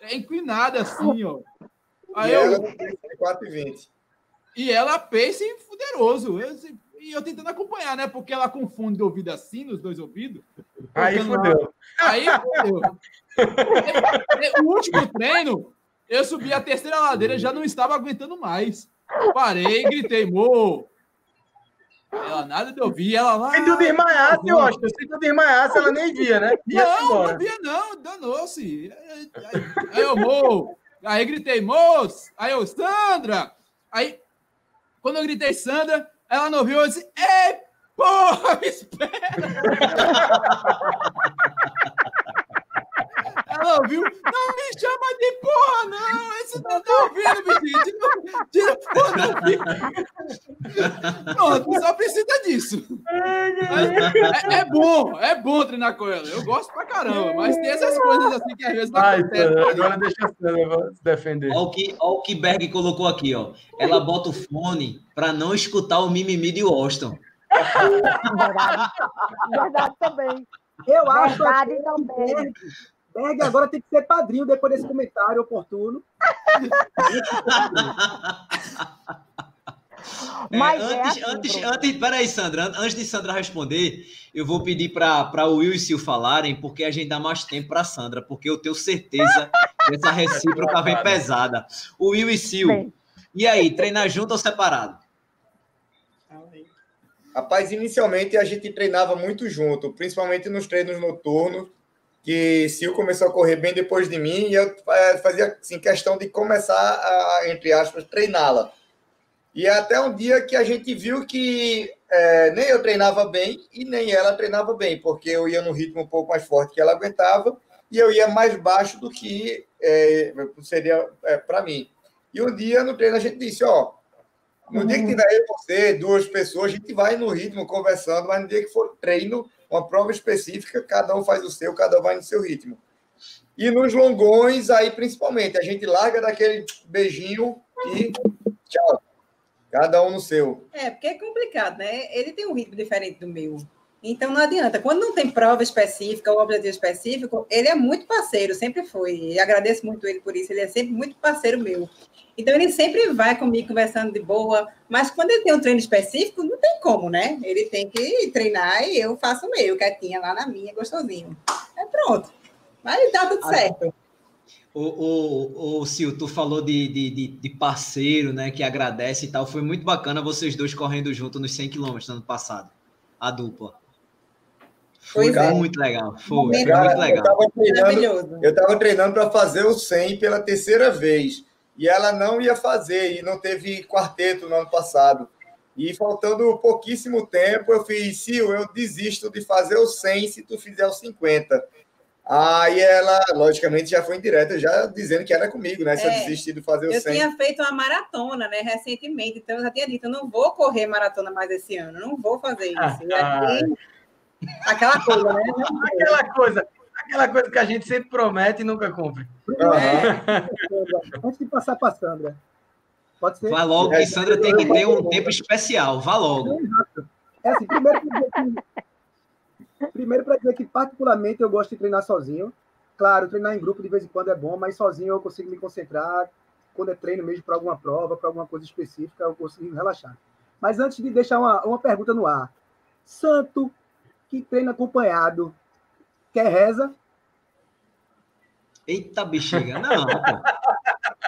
É inclinada assim, ó. Aí e eu... ela 4,20. E ela pace fuderoso. Eu, e eu tentando acompanhar, né? Porque ela confunde o ouvido assim, nos dois ouvidos. Aí fodeu. Aí fodeu. o último treino, eu subi a terceira ladeira, já não estava aguentando mais. Parei, gritei, mo. Ela nada de ouvir, ela lá. Se tu desmaiasse, eu acho. Se tu desmaiasse, ela nem via, né? Ia não, não via, não, danou-se. Aí eu, mo. Aí gritei, moço. Aí eu, Sandra. Aí, quando eu gritei Sandra, ela não viu, eu disse, ei, porra, espera! Ela ouviu, não me chama de porra, não! Esse não tá ouvindo, bichinho! Tira, porra do Pronto, só precisa disso. É, é, bom, é bom treinar com ela. Eu gosto pra caramba, mas tem essas coisas assim que às vezes não Ai, acontecem. Agora deixa a Cena se defender. Olha o, que, olha o que Berg colocou aqui, ó. Ela bota o fone para não escutar o mimimi de Washington. Verdade, Verdade também. Eu acho Verdade também. Berg agora tem que ser padrinho depois desse comentário oportuno. É, Mas é, antes, é assim, antes, antes, peraí, Sandra, antes de Sandra responder, eu vou pedir para o Will e Sil falarem, porque a gente dá mais tempo para Sandra, porque eu tenho certeza que essa recíproca vem pesada. O Will e Sil, Bem. e aí, treinar junto ou separado? Rapaz, inicialmente a gente treinava muito junto, principalmente nos treinos noturnos, que Sil começou a correr bem depois de mim, e eu é, fazia assim, questão de começar a, entre aspas, treiná-la. E até um dia que a gente viu que é, nem eu treinava bem e nem ela treinava bem, porque eu ia no ritmo um pouco mais forte que ela aguentava e eu ia mais baixo do que é, seria é, para mim. E um dia no treino a gente disse: Ó, no dia que tiver eu, você, duas pessoas, a gente vai no ritmo conversando, mas no dia que for treino, uma prova específica, cada um faz o seu, cada um vai no seu ritmo. E nos longões, aí principalmente, a gente larga daquele beijinho e tchau. Cada um no seu. É, porque é complicado, né? Ele tem um ritmo diferente do meu. Então não adianta. Quando não tem prova específica ou objetivo específico, ele é muito parceiro, sempre foi. E agradeço muito ele por isso. Ele é sempre muito parceiro meu. Então ele sempre vai comigo conversando de boa. Mas quando ele tem um treino específico, não tem como, né? Ele tem que treinar e eu faço o meu, quietinha lá na minha, gostosinho. É pronto. Mas dá tudo certo. O, o, o Sil, tu falou de, de, de, parceiro, né, que agradece e tal. Foi muito bacana vocês dois correndo junto nos 100 km no ano passado, a dupla. Foi é. muito legal. Foi, Cara, muito legal. Eu estava treinando para fazer o 100 pela terceira vez e ela não ia fazer e não teve quarteto no ano passado. E faltando pouquíssimo tempo, eu fiz, Sil, eu desisto de fazer o 100 se tu fizer o 50. Aí ela, logicamente, já foi indireta, já dizendo que era comigo, né? Se é, eu desistir de fazer o eu 100. Eu tinha feito uma maratona, né, recentemente, então eu já tinha dito, eu não vou correr maratona mais esse ano, não vou fazer isso. Ah, aquela coisa, né? aquela coisa, aquela coisa que a gente sempre promete e nunca cumpre. Uhum. É. Antes de passar para Sandra, pode ser? Vá logo que Sandra tem que ter um tempo especial, vá logo. É assim, primeiro Primeiro, para dizer que, particularmente, eu gosto de treinar sozinho. Claro, treinar em grupo de vez em quando é bom, mas sozinho eu consigo me concentrar. Quando é treino mesmo para alguma prova, para alguma coisa específica, eu consigo relaxar. Mas antes de deixar uma, uma pergunta no ar: Santo que treina acompanhado, quer reza? Eita bexiga, não.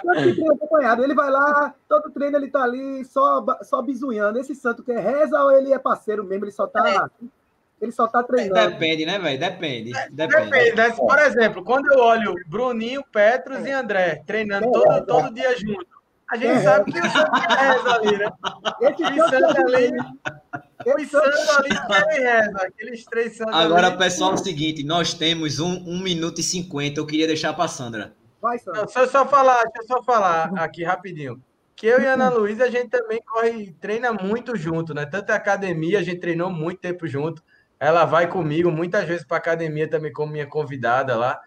Santo que treina acompanhado, ele vai lá, todo treino ele tá ali só, só bizuiando. Esse santo quer reza ou ele é parceiro mesmo, ele só tá. É ele só tá treinando. Depende, né, velho? Depende. Depende. Depende né? Por exemplo, quando eu olho Bruninho, Petros é. e André treinando é. todo, todo dia junto, a gente é. sabe que o Santos reza ali, né? Esse o Santos ali. Ali também reza. Aqueles três Santos Agora, ali. pessoal, é o seguinte: nós temos um, um minuto e cinquenta. Eu queria deixar para Sandra. Vai, Sandra. Não, deixa eu só falar, deixa eu só falar aqui rapidinho que eu e a Ana Luísa, a gente também corre, treina muito junto, né? Tanto a academia, a gente treinou muito tempo junto. Ela vai comigo muitas vezes para academia também como minha convidada lá.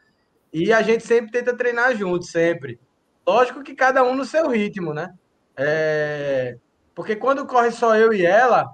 E a gente sempre tenta treinar junto, sempre. Lógico que cada um no seu ritmo, né? É... Porque quando corre só eu e ela,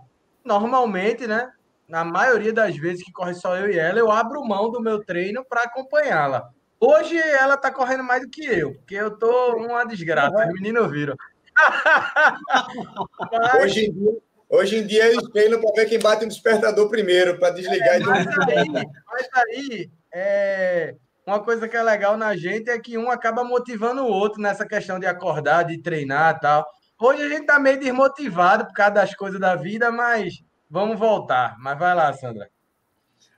normalmente, né? Na maioria das vezes que corre só eu e ela, eu abro mão do meu treino para acompanhá-la. Hoje ela está correndo mais do que eu, porque eu tô uma desgraça, os meninos viram. Mas... Hoje em dia, Hoje em dia eles treinam para ver quem bate o despertador primeiro, para desligar é, e mas aí, mas aí é, uma coisa que é legal na gente é que um acaba motivando o outro nessa questão de acordar, de treinar tal. Hoje a gente está meio desmotivado por causa das coisas da vida, mas vamos voltar. Mas vai lá, Sandra.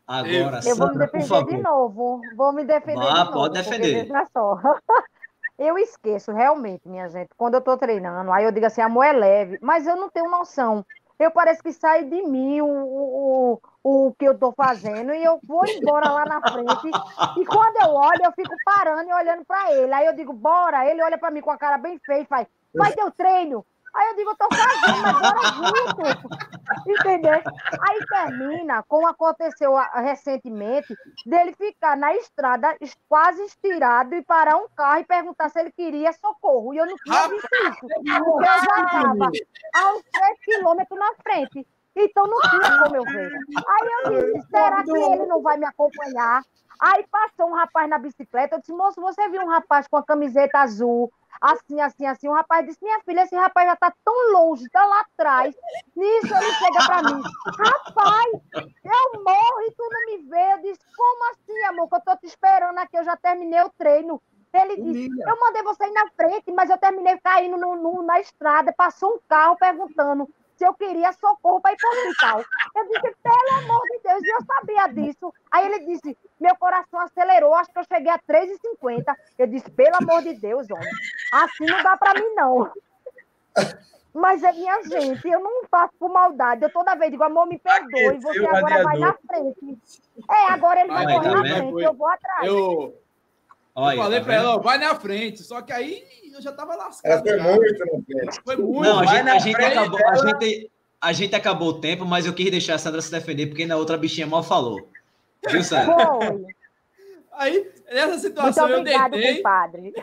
Agora, eu, Sandra, vou me defender de novo. Vou me defender ah, de novo. Pode defender. Só. Eu esqueço, realmente, minha gente. Quando eu estou treinando, aí eu digo assim, amor é leve, mas eu não tenho noção eu parece que sai de mim o, o, o que eu estou fazendo e eu vou embora lá na frente. E quando eu olho, eu fico parando e olhando para ele. Aí eu digo, bora. Ele olha para mim com a cara bem feia e faz, vai ter o treino. Aí eu digo, eu tô fazendo, agora junto. Entendeu? Aí termina, como aconteceu recentemente, dele ficar na estrada quase estirado e parar um carro e perguntar se ele queria socorro. E eu não tinha visto isso. Porque eu já estava a uns 3 quilômetros na frente. Então não tinha como eu ver. Aí eu disse, será que ele não vai me acompanhar? Aí passou um rapaz na bicicleta, eu disse, moço, você viu um rapaz com a camiseta azul, assim, assim, assim. O rapaz disse: Minha filha, esse rapaz já tá tão longe, tá lá atrás. Nisso ele chega para mim: Rapaz, eu morro e tu não me vê. Eu disse: Como assim, amor? Que eu tô te esperando aqui, eu já terminei o treino. Ele disse: Eu mandei você ir na frente, mas eu terminei caindo no, no, na estrada. Passou um carro perguntando se eu queria socorro para ir para o hospital. Eu disse, pelo amor de Deus, eu sabia disso. Aí ele disse, meu coração acelerou, acho que eu cheguei a 3,50. Eu disse, pelo amor de Deus, homem, assim não dá para mim, não. Mas é minha gente, eu não faço por maldade. Eu toda vez digo, amor, me perdoe, você agora vai na frente. É, agora ele vai, vai correr na frente, eu vou atrás. Eu, Olha, eu falei tá para ela, vai na frente. Só que aí eu já tava lascado. Ela foi muito na frente. Foi muito. Não, a gente, a gente acabou, a gente, a gente acabou o tempo, mas eu quis deixar a Sandra se defender, porque na outra bichinha mal falou. Viu, Sandra? Aí, nessa situação, Muito obrigado, eu deitei. Compadre.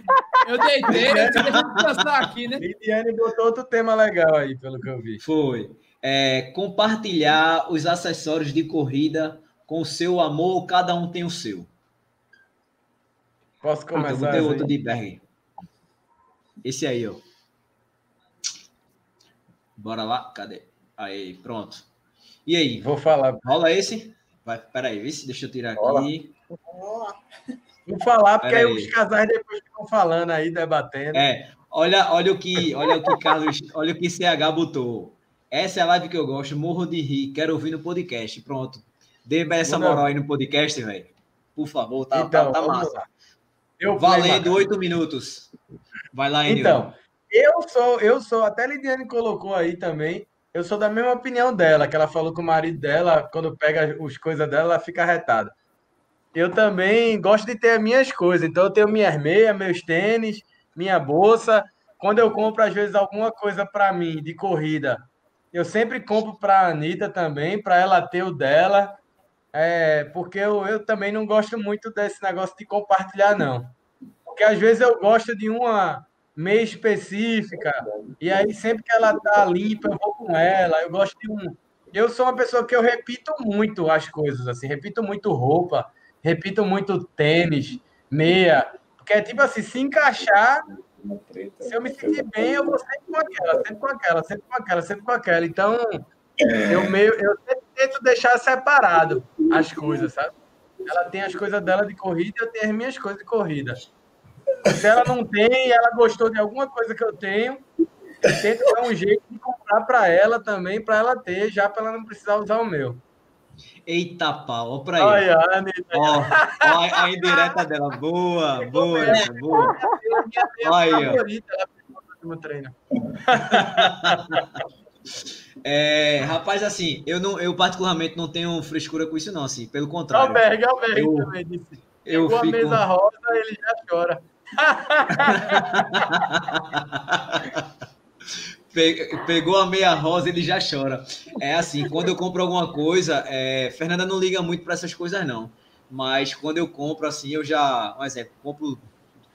Eu deitei, deixa eu descansar aqui, né? Lidiane botou outro tema legal aí, pelo que eu vi. Foi. É, compartilhar os acessórios de corrida com o seu amor, cada um tem o seu. Posso começar? Eu vou ter outro de Berg. Esse aí, ó. Bora lá, cadê? Aí, pronto. E aí? Vou falar. Rola esse? Vai, peraí, deixa eu tirar aqui. Vou falar, porque aí, aí os casais depois ficam falando aí, debatendo. É, olha, olha o que, olha o que Carlos, olha o que CH botou. Essa é a live que eu gosto, morro de rir, quero ouvir no podcast. Pronto. Dê essa moral aí no podcast, velho. Por favor, tá, tá então, tá, tá massa. Eu Valendo oito minutos. Vai lá, Enil. Então, eu sou, eu sou, até a Lidiane colocou aí também, eu sou da mesma opinião dela, que ela falou que o marido dela, quando pega as coisas dela, ela fica arretada. Eu também gosto de ter as minhas coisas. Então, eu tenho minhas meias, meus tênis, minha bolsa. Quando eu compro, às vezes, alguma coisa para mim de corrida, eu sempre compro para a Anitta também, para ela ter o dela. É, porque eu, eu também não gosto muito desse negócio de compartilhar, não. Porque às vezes eu gosto de uma meia específica, e aí sempre que ela tá limpa, eu vou com ela. Eu gosto de um. Eu sou uma pessoa que eu repito muito as coisas, assim, repito muito roupa, repito muito tênis, meia, porque é tipo assim, se encaixar, se eu me sentir bem, eu vou sempre com aquela, sempre com aquela, sempre com aquela, sempre com aquela. Então, eu meio, eu tento deixar separado as coisas, sabe? Ela tem as coisas dela de corrida eu tenho as minhas coisas de corrida. Se ela não tem ela gostou de alguma coisa que eu tenho, eu tento dar um jeito de comprar para ela também, para ela ter, já para ela não precisar usar o meu. Eita pau, ó pra aí. Olha, ó, ó, a indireta dela. Boa, boa, boa. Olha aí, É, rapaz, assim, eu, não, eu particularmente não tenho frescura com isso, não, assim, pelo contrário. Alberg, Alberg eu, também disse. Eu fico... a mesa rosa, ele já chora. Pegou a meia rosa, ele já chora. É assim, quando eu compro alguma coisa, é, Fernanda não liga muito para essas coisas, não. Mas quando eu compro, assim, eu já, um exemplo, compro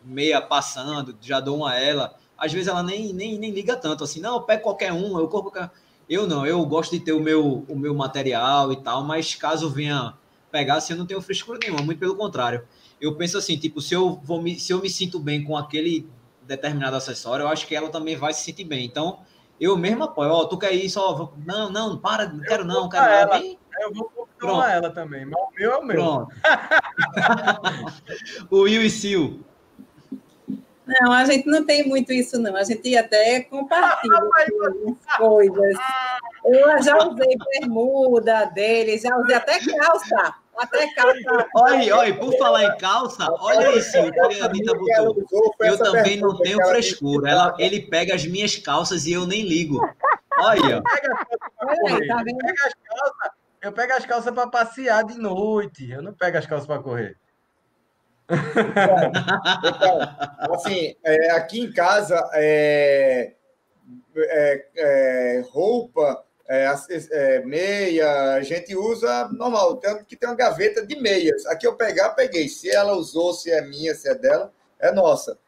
meia passando, já dou uma a ela. Às vezes ela nem, nem, nem liga tanto, assim, não, eu pego qualquer um, eu compro. Eu não, eu gosto de ter o meu, o meu material e tal, mas caso venha pegar, assim, eu não tenho frescura nenhuma, muito pelo contrário. Eu penso assim, tipo, se eu, vou me, se eu me sinto bem com aquele determinado acessório, eu acho que ela também vai se sentir bem. Então, eu mesmo apoio. Ó, tu quer isso? Ó, não, não, para, não quero não, quero ela. Bem... Eu vou comprar ela também, mas o meu é o meu. Pronto. o Will e Sil. Não, a gente não tem muito isso, não. A gente até compartilha as coisas. Eu já usei bermuda dele, já usei até calça. Até calça. Olha, olha, por falar em calça, olha isso, o que a Anitta botou. Eu também não tenho frescura. Ela, ele pega as minhas calças e eu nem ligo. Olha. Tá eu pego as calças para passear de noite. Eu não pego as calças para correr. Então, assim, é, aqui em casa, é, é, é roupa é, é, meia, a gente usa normal, tanto que tem uma gaveta de meias. Aqui eu pegar, peguei. Se ela usou, se é minha, se é dela, é nossa.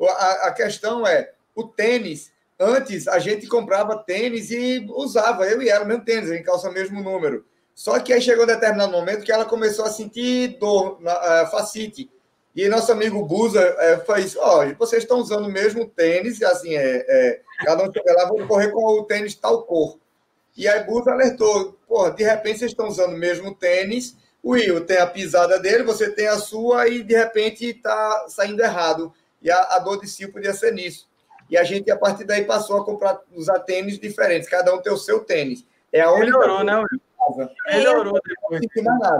A, a questão é, o tênis, antes a gente comprava tênis e usava, eu e ela, mesmo tênis, a gente calça o mesmo número. Só que aí chegou um determinado momento que ela começou a sentir dor, na, uh, facite. E nosso amigo Buza é, faz, ó, oh, vocês estão usando o mesmo tênis, assim, é, é cada um chega lá, vou correr com o tênis tal cor. E a Busa alertou: porra, de repente vocês estão usando o mesmo tênis, o Will tem a pisada dele, você tem a sua, e de repente está saindo errado. E a, a dor de si podia ser nisso. E a gente, a partir daí, passou a comprar, usar tênis diferentes, cada um tem o seu tênis. É a única Melhorou, né, Will? Melhorou depois.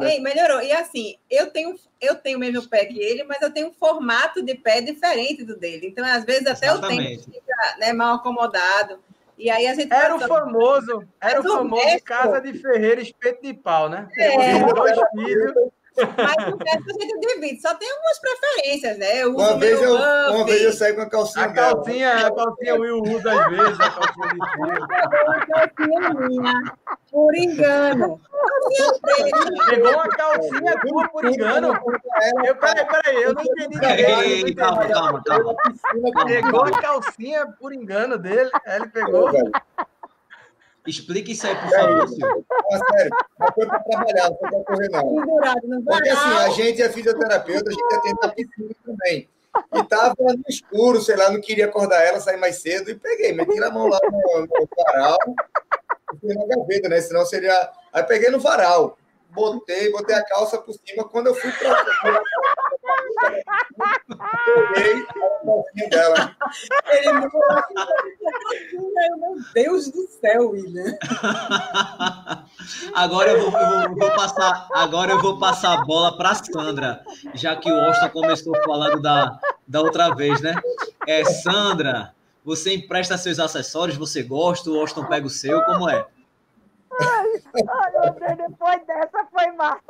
Ei, melhorou. E assim, eu tenho, eu tenho o mesmo pé que ele, mas eu tenho um formato de pé diferente do dele. Então, às vezes, até Exatamente. o tempo fica né, mal acomodado. E aí a gente era o famoso, era o famoso Casa de Ferreira espeto de pau, né? É. Dois filhos mas o resto a gente divide, só tem algumas preferências, né? Eu uma, vez eu, uma vez eu saí com a calcinha. A calcinha, a calcinha Will usa às vezes, a calcinha de A calcinha minha, por engano. Pegou uma calcinha tua por engano? Eu, peraí, peraí, eu não entendi. Ei, calma, calma, calma. Pegou a calcinha por engano dele, aí ele pegou. Explique isso aí, por favor, Silvio. sério, não foi para trabalhar, não foi para correr, não. Porque assim, a gente é fisioterapeuta, a gente atende na piscina também. E tava no escuro, sei lá, não queria acordar ela, sair mais cedo, e peguei, meti a mão lá no, no varal, fui na gaveta, né? Senão seria. Aí peguei no varal botei, botei a calça por cima. Quando eu fui para dela. Ele Meu Deus do céu, William. Agora eu vou, eu vou, passar, agora eu vou passar a bola para Sandra, já que o Austin começou falando da, da outra vez, né? É, Sandra, você empresta seus acessórios, você gosta, o Austin pega o seu, como é? Ai, meu Deus, depois dessa foi massa.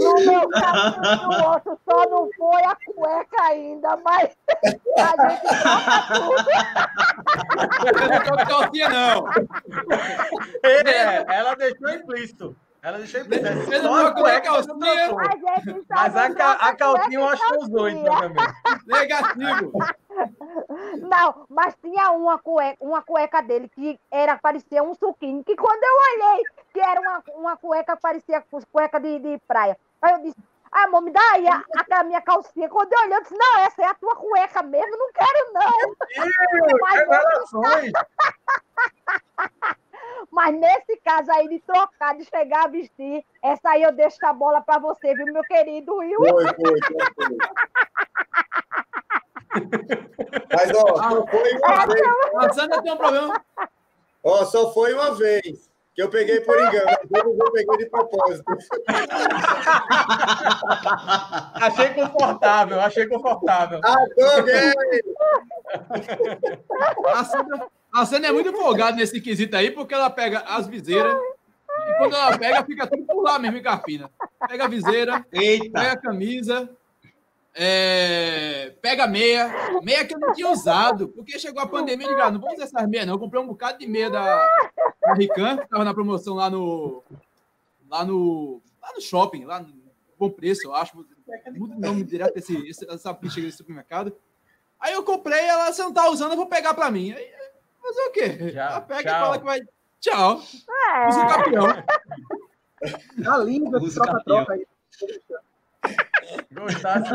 No meu caso, o outro só não foi a cueca ainda, mas a gente troca tudo. Não tô calcinha, não. É, ela deixou implícito. Ela deixou. Você não Só a cueca calcinha. Mas a, ca- a calcinha eu acho que usou e então também. Negativo. Não, mas tinha uma cueca, uma cueca dele que era, parecia um suquinho, que quando eu olhei, que era uma, uma cueca parecia cueca de, de praia. Aí eu disse, ah, amor, me dá aí a, a minha calcinha. Quando eu olhei, eu disse, não, essa é a tua cueca mesmo, não quero não. Mas, Revelações. mas nesse caso aí de trocar, de chegar a vestir, essa aí eu deixo a bola pra você, viu, meu querido Will? Foi, foi, foi, foi. Mas, ó, só foi uma vez. A Sandra tem um problema. Ó, só foi uma vez. Que eu peguei por engano. Eu peguei de propósito. Achei confortável, achei confortável. Ah, tô gay! A Sandra, a Sandra é muito folgada nesse quesito aí, porque ela pega as viseiras e quando ela pega, fica tudo por lá mesmo em Carpina. Pega a viseira, Eita! pega a camisa, é, pega a meia, meia que eu não tinha usado, porque chegou a pandemia e digo, ah, não vou usar essas meias, não. Eu comprei um bocado de meia da, da Rican, que tava na promoção lá no. Lá no. Lá no shopping, lá no bom preço, eu acho. Muda o nome direto desse, esse, essa ficha desse supermercado. Aí eu comprei, ela, você não tá usando, eu vou pegar pra mim. Aí, fazer o quê? Tchau, ela pega tchau. e fala que vai. Tchau. É. Usa o campeão. A língua Usa troca-troca aí. Gostasse.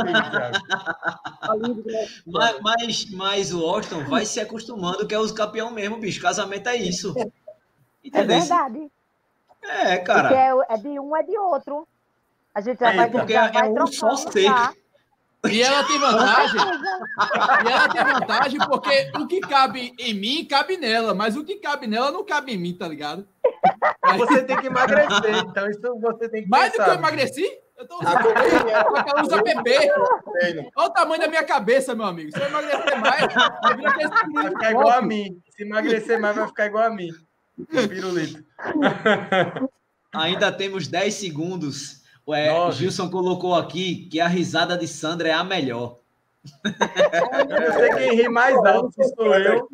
A língua que Mas, mas, mas o Austin vai se acostumando que é os campeão mesmo, bicho. Casamento é isso. É Entendeu? verdade. É, cara. é, é de um, é de outro. A gente já É, vai, porque já é vai um só ser. E ela tem vantagem. E ela tem vantagem porque o que cabe em mim cabe nela, mas o que cabe nela não cabe em mim, tá ligado? Aí- Você tem que emagrecer, então isso você tem que mais do que eu emagreci, eu tô A usando. companhia Só que ela usa PP. Olha o tamanho da minha cabeça, meu amigo. Se eu emagrecer mais, Vai ficar igual a mim. Se emagrecer mais, vai ficar igual a mim. Pirulito. Ainda temos 10 segundos. Nove. Gilson colocou aqui que a risada de Sandra é a melhor. Eu não sei quem ri mais alto, se sou eu.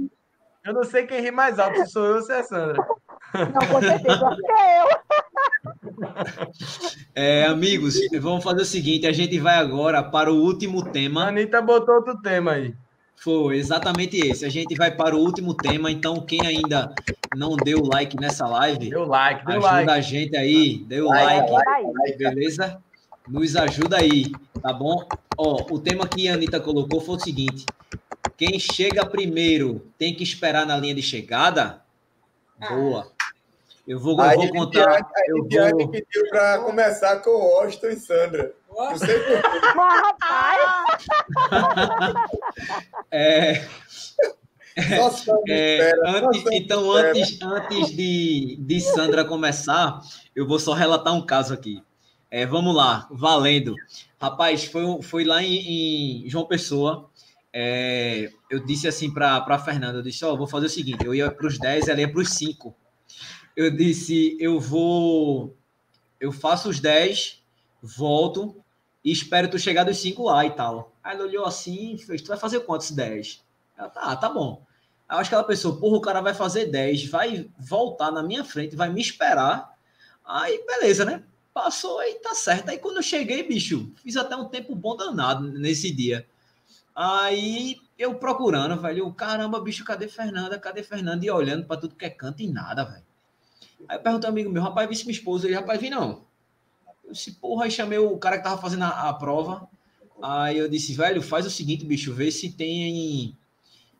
Eu não sei quem ri mais alto, se sou eu ou se é Sandra. Não, com certeza. Acho que é eu. É, amigos, vamos fazer o seguinte: a gente vai agora para o último A tema. Anitta botou outro tema aí. Foi exatamente esse. A gente vai para o último tema. Então, quem ainda não deu like nessa live, Deu like, deu ajuda like. a gente aí, o Like, like, Aí. beleza? Nos ajuda aí, tá bom? Ó, o tema que a Anitta colocou foi o seguinte: quem chega primeiro tem que esperar na linha de chegada? Boa. Eu vou, eu vou contar. Viviane- aí Eu vou, pediu para começar com o Austin e Sandra. Não sei por quê. Mas, rapaz, é, É, só antes- então, antes, antes de, de Sandra começar, eu vou só relatar um caso aqui. É, vamos lá, valendo. Rapaz, foi, foi lá em, em João Pessoa. é, eu disse assim para a Fernanda: eu disse, ó, vou fazer o seguinte: eu ia para os 10, ela ia para os 5. Eu disse: eu vou. Eu faço os 10, volto e espero tu chegar dos 5 lá e tal. Aí ela olhou assim e fez: tu vai fazer quantos 10? Ela, tá, tá bom. Aí eu acho que ela pensou, porra, o cara vai fazer 10, vai voltar na minha frente, vai me esperar. Aí, beleza, né? Passou aí, tá certo. Aí quando eu cheguei, bicho, fiz até um tempo bom danado nesse dia. Aí eu procurando, velho, caramba, bicho, cadê Fernanda? Cadê Fernanda? E olhando pra tudo que é canto e nada, velho. Aí eu perguntei ao amigo meu, rapaz, vi se minha esposa. Ele, rapaz, vi não. Eu disse, porra, aí chamei o cara que tava fazendo a, a prova. Aí eu disse, velho, faz o seguinte, bicho, vê se tem.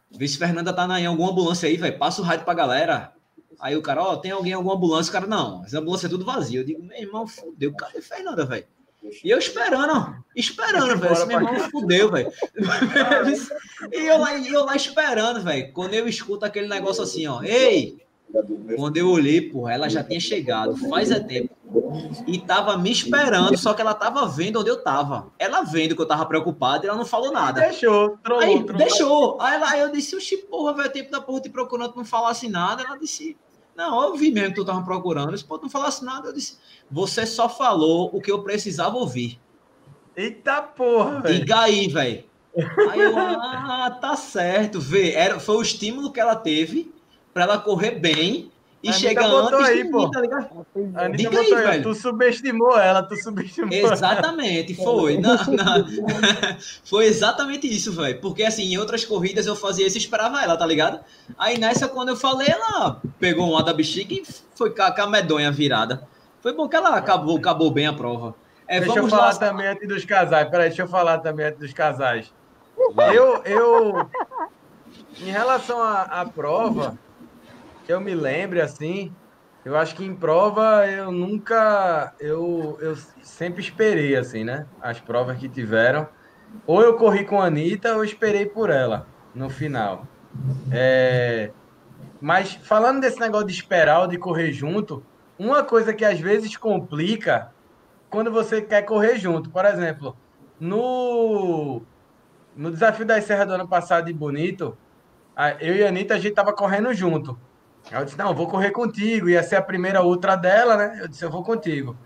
Vê se Fernanda tá na, em alguma ambulância aí, velho. Passa o rádio pra galera. Aí o cara, ó, tem alguém em alguma ambulância? O cara, não, as ambulâncias é tudo vazio. Eu digo, meu irmão, fudeu, cadê Fernanda, velho? E eu esperando, esperando, velho. Esse meu irmão fudeu, velho. e eu lá, eu lá esperando, velho. Quando eu escuto aquele negócio assim, ó, ei, Quando eu olhei, porra, ela já tinha chegado, faz é tempo. E tava me esperando, só que ela tava vendo onde eu tava. Ela vendo que eu tava preocupado e ela não falou nada. Deixou, trollou, aí, trollou. Deixou. Aí, ela, aí eu disse, oxi, porra, velho, tempo da porra te procurando, não falasse nada. Ela disse, não, eu vi mesmo que tu tava procurando. Eu disse, pô, não falasse nada. Eu disse, você só falou o que eu precisava ouvir. Eita porra, velho. Diga aí, velho. Aí eu, ah, tá certo. Vê, era, foi o estímulo que ela teve para ela correr bem e chega antes aí, de mim, tá ligado? Diga aí, velho. Tu subestimou ela, tu subestimou Exatamente, foi. não, não. foi exatamente isso, velho. Porque, assim, em outras corridas eu fazia isso e esperava ela, tá ligado? Aí nessa, quando eu falei, ela pegou uma da bexiga e foi com a medonha virada. Foi bom que ela acabou, acabou bem a prova. É, deixa eu falar lá... também antes dos casais. Peraí, deixa eu falar também antes dos casais. Eu, eu, em relação à, à prova, que eu me lembre assim, eu acho que em prova eu nunca, eu, eu sempre esperei assim, né? As provas que tiveram, ou eu corri com a Anitta ou esperei por ela no final. É, mas falando desse negócio de esperar ou de correr junto, uma coisa que às vezes complica quando você quer correr junto. Por exemplo, no no desafio da Serra do ano passado de Bonito, eu e a Anitta, a gente tava correndo junto. Eu disse, não, eu vou correr contigo. Ia ser a primeira outra dela, né? Eu disse, eu vou contigo.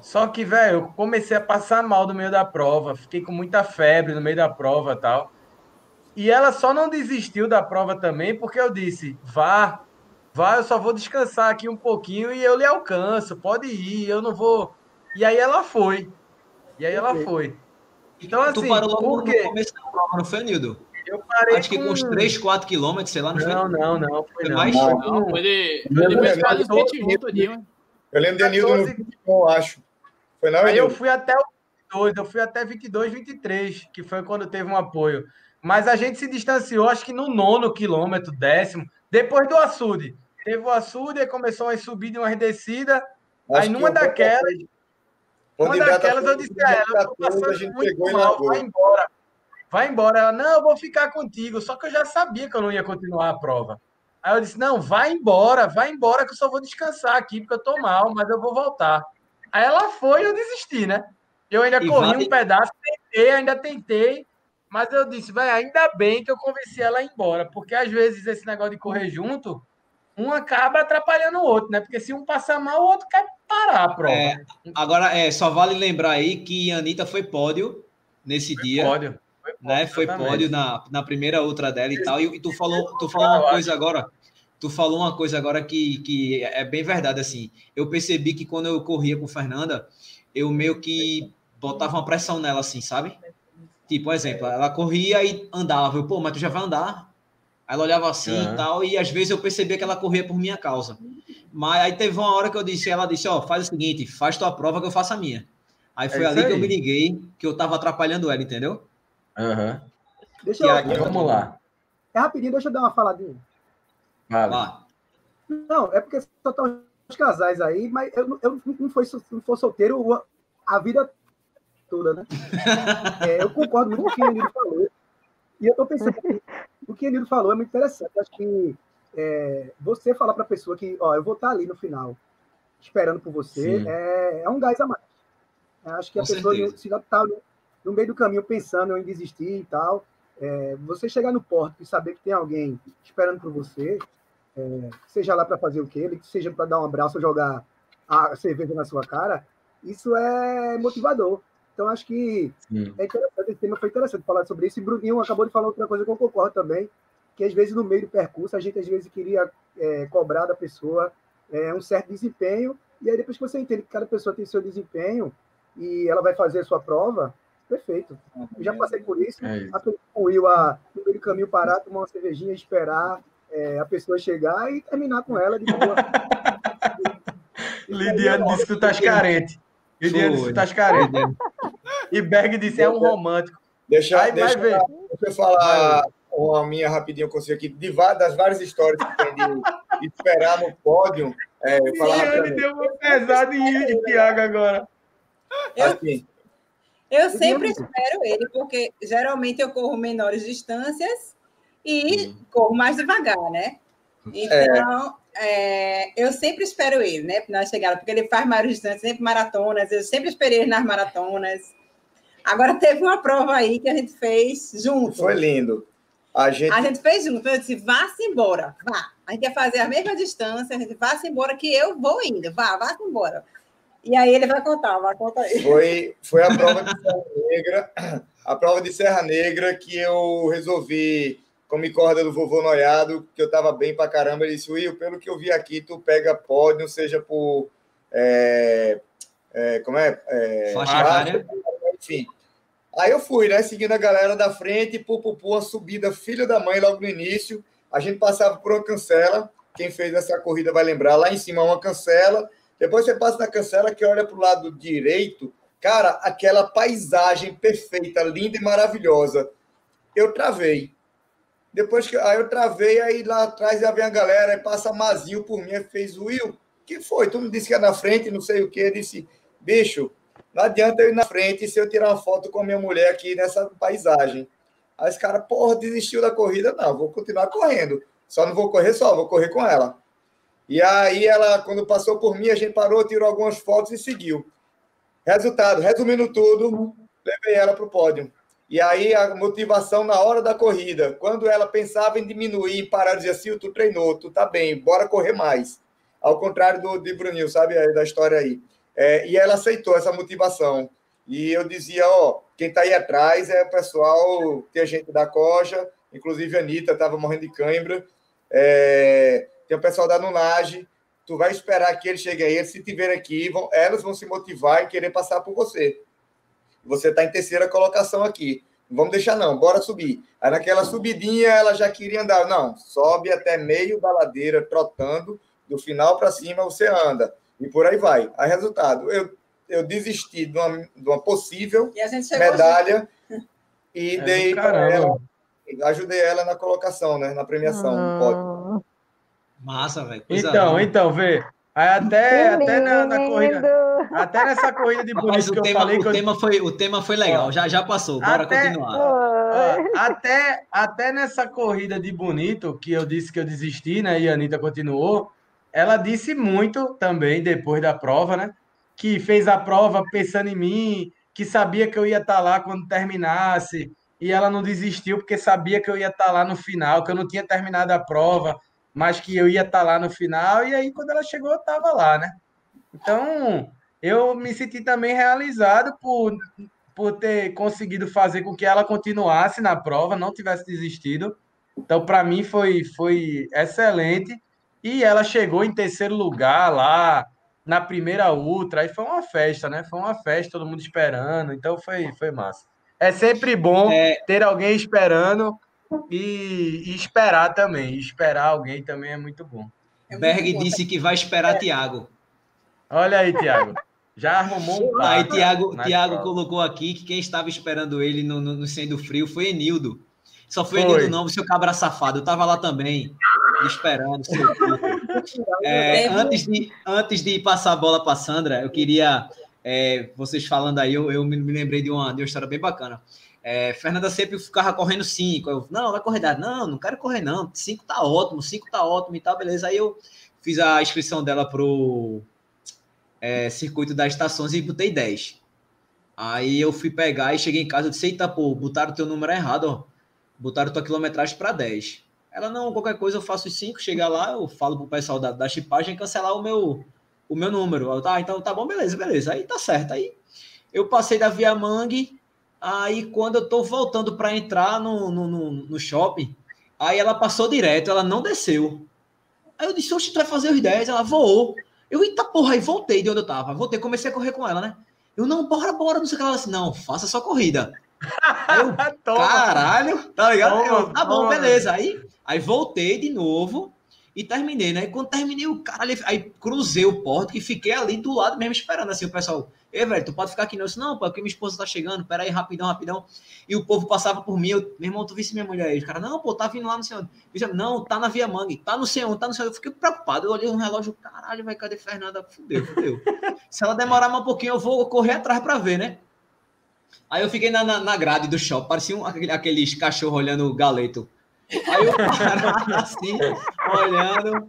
Só que, velho, eu comecei a passar mal no meio da prova. Fiquei com muita febre no meio da prova tal. E ela só não desistiu da prova também, porque eu disse, vá, vá, eu só vou descansar aqui um pouquinho e eu lhe alcanço. Pode ir, eu não vou... E aí ela foi. E aí ela foi. Então, assim, tu parou logo no começo da prova, não foi, Nildo? Eu parei Acho que com uns 3, 4 quilômetros, sei lá, não, não foi? Não, não, foi, foi mais? Não, não, foi de... Depois quase 20 minutos, Eu lembro de Nildo no eu acho. Foi não, Aí eu fui até o 22, eu fui até 22, 23, que foi quando teve um apoio. Mas a gente se distanciou, acho que no nono quilômetro, décimo, depois do açude. Teve o açude, aí começou a subir de uma descida. Aí numa daquelas, uma daquelas eu disse a ela, eu tô passando muito mal, vai embora. Vai embora. Ela, não, eu vou ficar contigo. Só que eu já sabia que eu não ia continuar a prova. Aí eu disse, não, vai embora, vai embora que eu só vou descansar aqui, porque eu tô mal, mas eu vou voltar. Aí ela foi e eu desisti, né? Eu ainda e corri vai... um pedaço, tentei, ainda tentei, mas eu disse, vai, ainda bem que eu convenci ela a ir embora, porque às vezes esse negócio de correr junto, um acaba atrapalhando o outro, né? Porque se um passar mal, o outro quer parar a prova. É, agora, é, só vale lembrar aí que a Anitta foi pódio nesse foi dia. Pódio. Foi pódio, né? foi pódio na, na primeira outra dela e tal. E, e tu falou, tu falou uma coisa agora. Tu falou uma coisa agora que, que é bem verdade, assim. Eu percebi que quando eu corria com Fernanda, eu meio que botava uma pressão nela, assim, sabe? Tipo, exemplo, ela corria e andava. Eu, pô, mas tu já vai andar? Aí ela olhava assim uhum. e tal, e às vezes eu percebia que ela corria por minha causa. Mas aí teve uma hora que eu disse, ela disse, ó, oh, faz o seguinte, faz tua prova que eu faço a minha. Aí foi é ali aí. que eu me liguei que eu tava atrapalhando ela, entendeu? Aham. Uhum. Deixa eu... Vamos lá. É rapidinho, deixa eu dar uma faladinha. Vale. Não, é porque só estão os casais aí, mas eu, eu não, foi, não for solteiro a vida toda, né? é, eu concordo muito com o que ele falou. E eu estou pensando, o que ele falou é muito interessante. Acho que é, você falar para a pessoa que, ó, eu vou estar tá ali no final, esperando por você, é, é, um gás a mais. É, acho que Com a pessoa, certeza. se já está no, meio do caminho pensando em desistir e tal, é, você chegar no porto e saber que tem alguém esperando por você, é, seja lá para fazer o quê, seja para dar um abraço ou jogar a cerveja na sua cara, isso é motivador. Então, acho que Sim. é interessante, esse tema foi interessante falar sobre isso. E Bruninho acabou de falar outra coisa que eu concordo também, que às vezes no meio do percurso a gente às vezes queria é, cobrar da pessoa é, um certo desempenho, e aí depois que você entende que cada pessoa tem seu desempenho e ela vai fazer a sua prova, perfeito. Eu já passei por isso, é isso. com o Will a, no meio do caminho parar, tomar uma cervejinha, esperar é, a pessoa chegar e terminar com ela de boa. Lidiane disse que tu estás carente. Lidiane disse que tu estás carente. E Berg disse é um romântico. Deixa, Aí, deixa, deixa eu falar uma minha rapidinho com você aqui, de, das várias histórias que tem de, de esperar no pódio. É, ele deu uma pesada em, Thiago agora. Assim, eu sempre espero ele, porque geralmente eu corro menores distâncias e corro mais devagar, né? Então, é, eu sempre espero ele, né? Na chegada, porque ele faz maiores distâncias, sempre maratonas, eu sempre esperei ele nas maratonas. Agora teve uma prova aí que a gente fez junto. Foi lindo. A gente, a gente fez junto. Eu disse, vá-se embora, vá. A gente ia fazer a mesma distância, a gente vá-se embora que eu vou indo, vá, vá-se embora. E aí ele vai contar, vai contar aí. Foi, foi a prova de Serra Negra, a prova de Serra Negra que eu resolvi como corda do vovô noiado, que eu estava bem pra caramba. Ele disse, Will, pelo que eu vi aqui, tu pega pódio, seja por. É, é, como é? é Faixa Enfim. Aí eu fui, né? Seguindo a galera da frente, pu, pu, pu, a subida, filho da mãe, logo no início. A gente passava por uma cancela. Quem fez essa corrida vai lembrar. Lá em cima, uma cancela. Depois você passa na cancela que olha para o lado direito. Cara, aquela paisagem perfeita, linda e maravilhosa. Eu travei. Depois que aí eu travei, aí lá atrás já vem a galera, aí passa Mazil por mim, fez Will. que foi? Tu me disse que ia na frente, não sei o que. Disse, bicho, não adianta eu ir na frente se eu tirar uma foto com a minha mulher aqui nessa paisagem. Aí esse cara, porra, desistiu da corrida. Não, vou continuar correndo. Só não vou correr só, vou correr com ela. E aí ela, quando passou por mim, a gente parou, tirou algumas fotos e seguiu. Resultado, resumindo tudo, levei ela para o pódio. E aí a motivação na hora da corrida, quando ela pensava em diminuir, parar, dizia assim, tu treinou, tu tá bem, bora correr mais. Ao contrário do de Brunil, sabe, da história aí. É, e ela aceitou essa motivação. E eu dizia, ó, quem tá aí atrás é o pessoal, tem a gente da Coja, inclusive a Anitta estava morrendo de cãibra, é, tem o pessoal da Nunage, tu vai esperar que eles cheguem aí, se tiver aqui, vão, elas vão se motivar e querer passar por você. Você está em terceira colocação aqui. Não vamos deixar, não, bora subir. Aí naquela subidinha ela já queria andar. Não, sobe até meio da ladeira, trotando, do final para cima você anda. E por aí vai. Aí, resultado, eu, eu desisti de uma, de uma possível medalha e é dei para ela. Ajudei ela na colocação, né? Na premiação. Ah. Massa, velho. Então, então, vê. Aí até, até na, na, corrida, até nessa corrida de bonito que o tema, falei... O, tema eu... foi, o tema foi legal, já, já passou, bora até, continuar. Ó, até, até nessa corrida de bonito, que eu disse que eu desisti, né, e a Anitta continuou, ela disse muito também, depois da prova, né, que fez a prova pensando em mim, que sabia que eu ia estar lá quando terminasse, e ela não desistiu porque sabia que eu ia estar lá no final, que eu não tinha terminado a prova, mas que eu ia estar lá no final, e aí quando ela chegou, eu estava lá, né? Então, eu me senti também realizado por, por ter conseguido fazer com que ela continuasse na prova, não tivesse desistido. Então, para mim, foi, foi excelente. E ela chegou em terceiro lugar lá na primeira ultra, e foi uma festa, né? Foi uma festa, todo mundo esperando, então foi, foi massa. É sempre bom é... ter alguém esperando e, e, esperar também. esperar alguém também é muito bom. É Berg disse que vai esperar é. Tiago. Olha aí, Tiago. Já arrumou um Aí Tiago, Tiago colocou aqui que quem estava esperando ele no, no, no Sendo Frio foi Enildo. Só foi, foi. Enildo não, o seu cabra safado. Eu estava lá também, esperando. é, antes, de, antes de passar a bola para Sandra, eu queria, é, vocês falando aí, eu, eu me, me lembrei de uma, de uma história bem bacana. É, Fernanda sempre ficava correndo cinco. Eu, não, vai correr dado. Não, não quero correr, não. Cinco tá ótimo, cinco tá ótimo e tal, beleza. Aí eu fiz a inscrição dela pro é, circuito das estações e botei 10. Aí eu fui pegar e cheguei em casa e disse: Eita, pô, botaram teu número errado, ó. Botaram tua quilometragem para 10. Ela, não, qualquer coisa eu faço os 5, chegar lá, eu falo pro pessoal da, da chipagem cancelar o meu, o meu número. Eu, tá, então tá bom, beleza, beleza. Aí tá certo. Aí eu passei da Via Mangue Aí, quando eu tô voltando para entrar no, no, no, no, shopping, aí ela passou direto, ela não desceu. Aí eu disse, oxe, tu vai fazer os 10? Ela voou. Eu, eita porra, aí voltei de onde eu tava. Voltei, comecei a correr com ela, né? Eu, não, bora, bora, não sei o que. Ela disse, não, faça sua corrida. Aí eu, caralho, tá ligado? eu, tá bom, beleza. Aí, aí voltei de novo e terminei, né? E quando terminei, o cara aí cruzei o porto e fiquei ali do lado mesmo esperando, assim, o pessoal Ei, velho, tu pode ficar aqui não? Eu disse, não, pô, porque minha esposa tá chegando, peraí, rapidão, rapidão. E o povo passava por mim, eu, meu irmão, tu visse minha mulher aí? Os caras, não, pô, tá vindo lá no senhor. Eu não, tá na Via Mangue, tá no senhor, tá no senhor. Eu fiquei preocupado, eu olhei no relógio, caralho, vai, cadê Fernanda? Fudeu, fudeu. Se ela demorar mais um pouquinho, eu vou correr atrás pra ver, né? Aí eu fiquei na, na, na grade do shopping, parecia um, aqueles cachorros olhando o galeto. Aí eu assim, olhando.